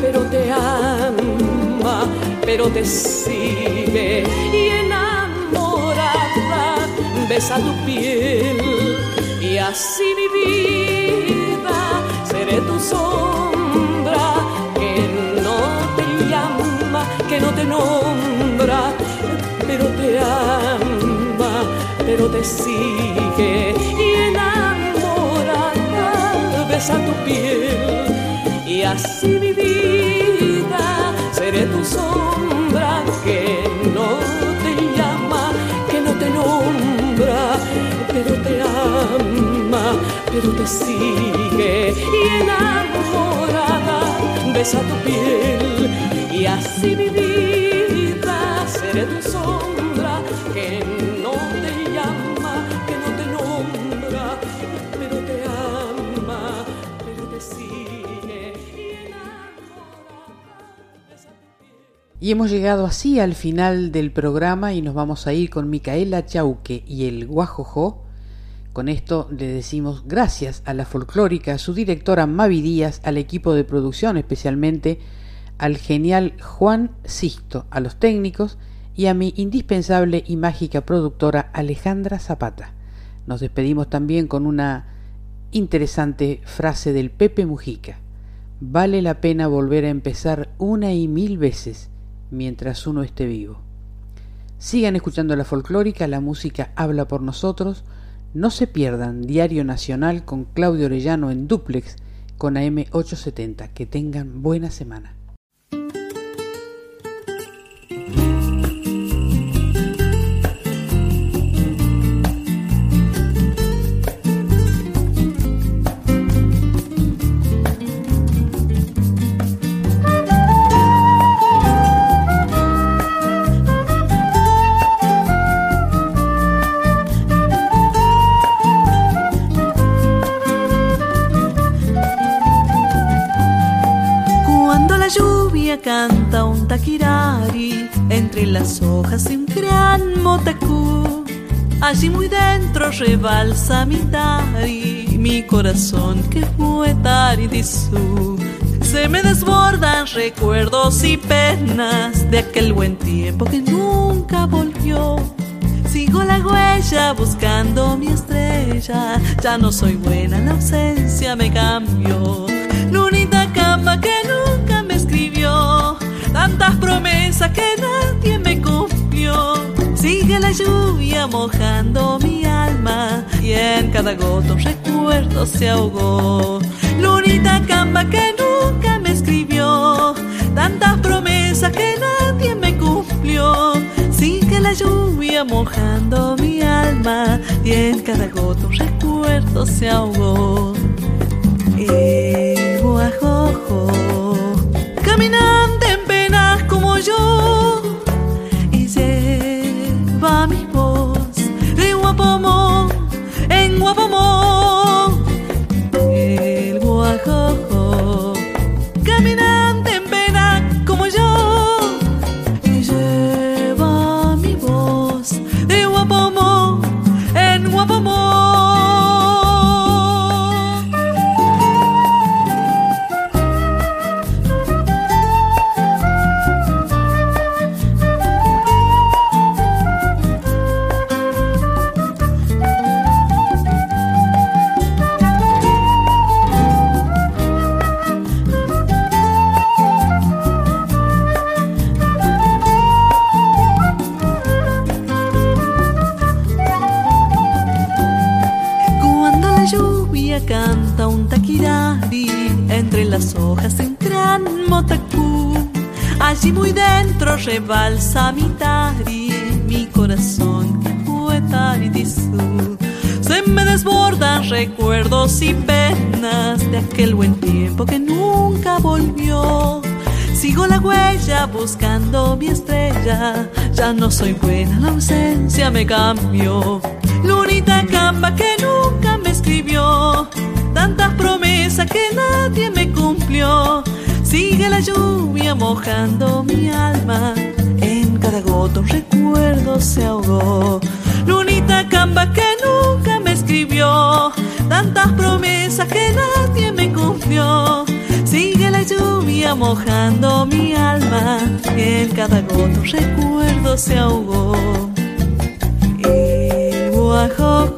pero te ama pero te sigue besa tu piel. Y así mi vida seré tu sombra que no te llama, que no te nombra, pero te ama, pero te sigue. Y enamorada besa tu piel. Y así mi vida seré tu sombra pero te sigue y enamorada besa tu piel y así mi vida seré tu sombra que no te llama, que no te nombra, pero te ama, pero te sigue y Y hemos llegado así al final del programa y nos vamos a ir con Micaela Chauque y el Guajojo. Con esto le decimos gracias a la folclórica, a su directora Mavi Díaz, al equipo de producción, especialmente al genial Juan Sisto, a los técnicos y a mi indispensable y mágica productora Alejandra Zapata. Nos despedimos también con una interesante frase del Pepe Mujica. Vale la pena volver a empezar una y mil veces mientras uno esté vivo. Sigan escuchando la folclórica, la música habla por nosotros. No se pierdan Diario Nacional con Claudio Orellano en duplex con AM870. Que tengan buena semana. La lluvia canta un taquirari entre las hojas de un gran motacú Allí muy dentro rebalsa mi tari, mi corazón que fue taritisú. Se me desbordan recuerdos y penas de aquel buen tiempo que nunca volvió. Sigo la huella buscando mi estrella. Ya no soy buena, la ausencia me cambió. Lunita cama que nunca. Tantas promesas que nadie me cumplió. Sigue la lluvia mojando mi alma y en cada gota un recuerdo se ahogó. Lunita cama que nunca me escribió. Tantas promesas que nadie me cumplió Sigue la lluvia mojando mi alma y en cada gota un recuerdo se ahogó. El guajojo, penas yo, y lleva mi voz de guapomo en guapomo. Rebalsa mi corazón fue taritisú. Se me desbordan recuerdos y penas de aquel buen tiempo que nunca volvió. Sigo la huella buscando mi estrella. Ya no soy buena, la ausencia me cambió. Lunita camba que nunca me escribió. Tantas promesas que nadie me cumplió. Sigue la lluvia mojando mi alma. Gota un recuerdo se ahogó. Lunita camba que nunca me escribió. Tantas promesas que nadie me cumplió. Sigue la lluvia mojando mi alma. En cada gota un recuerdo se ahogó. El guajojo,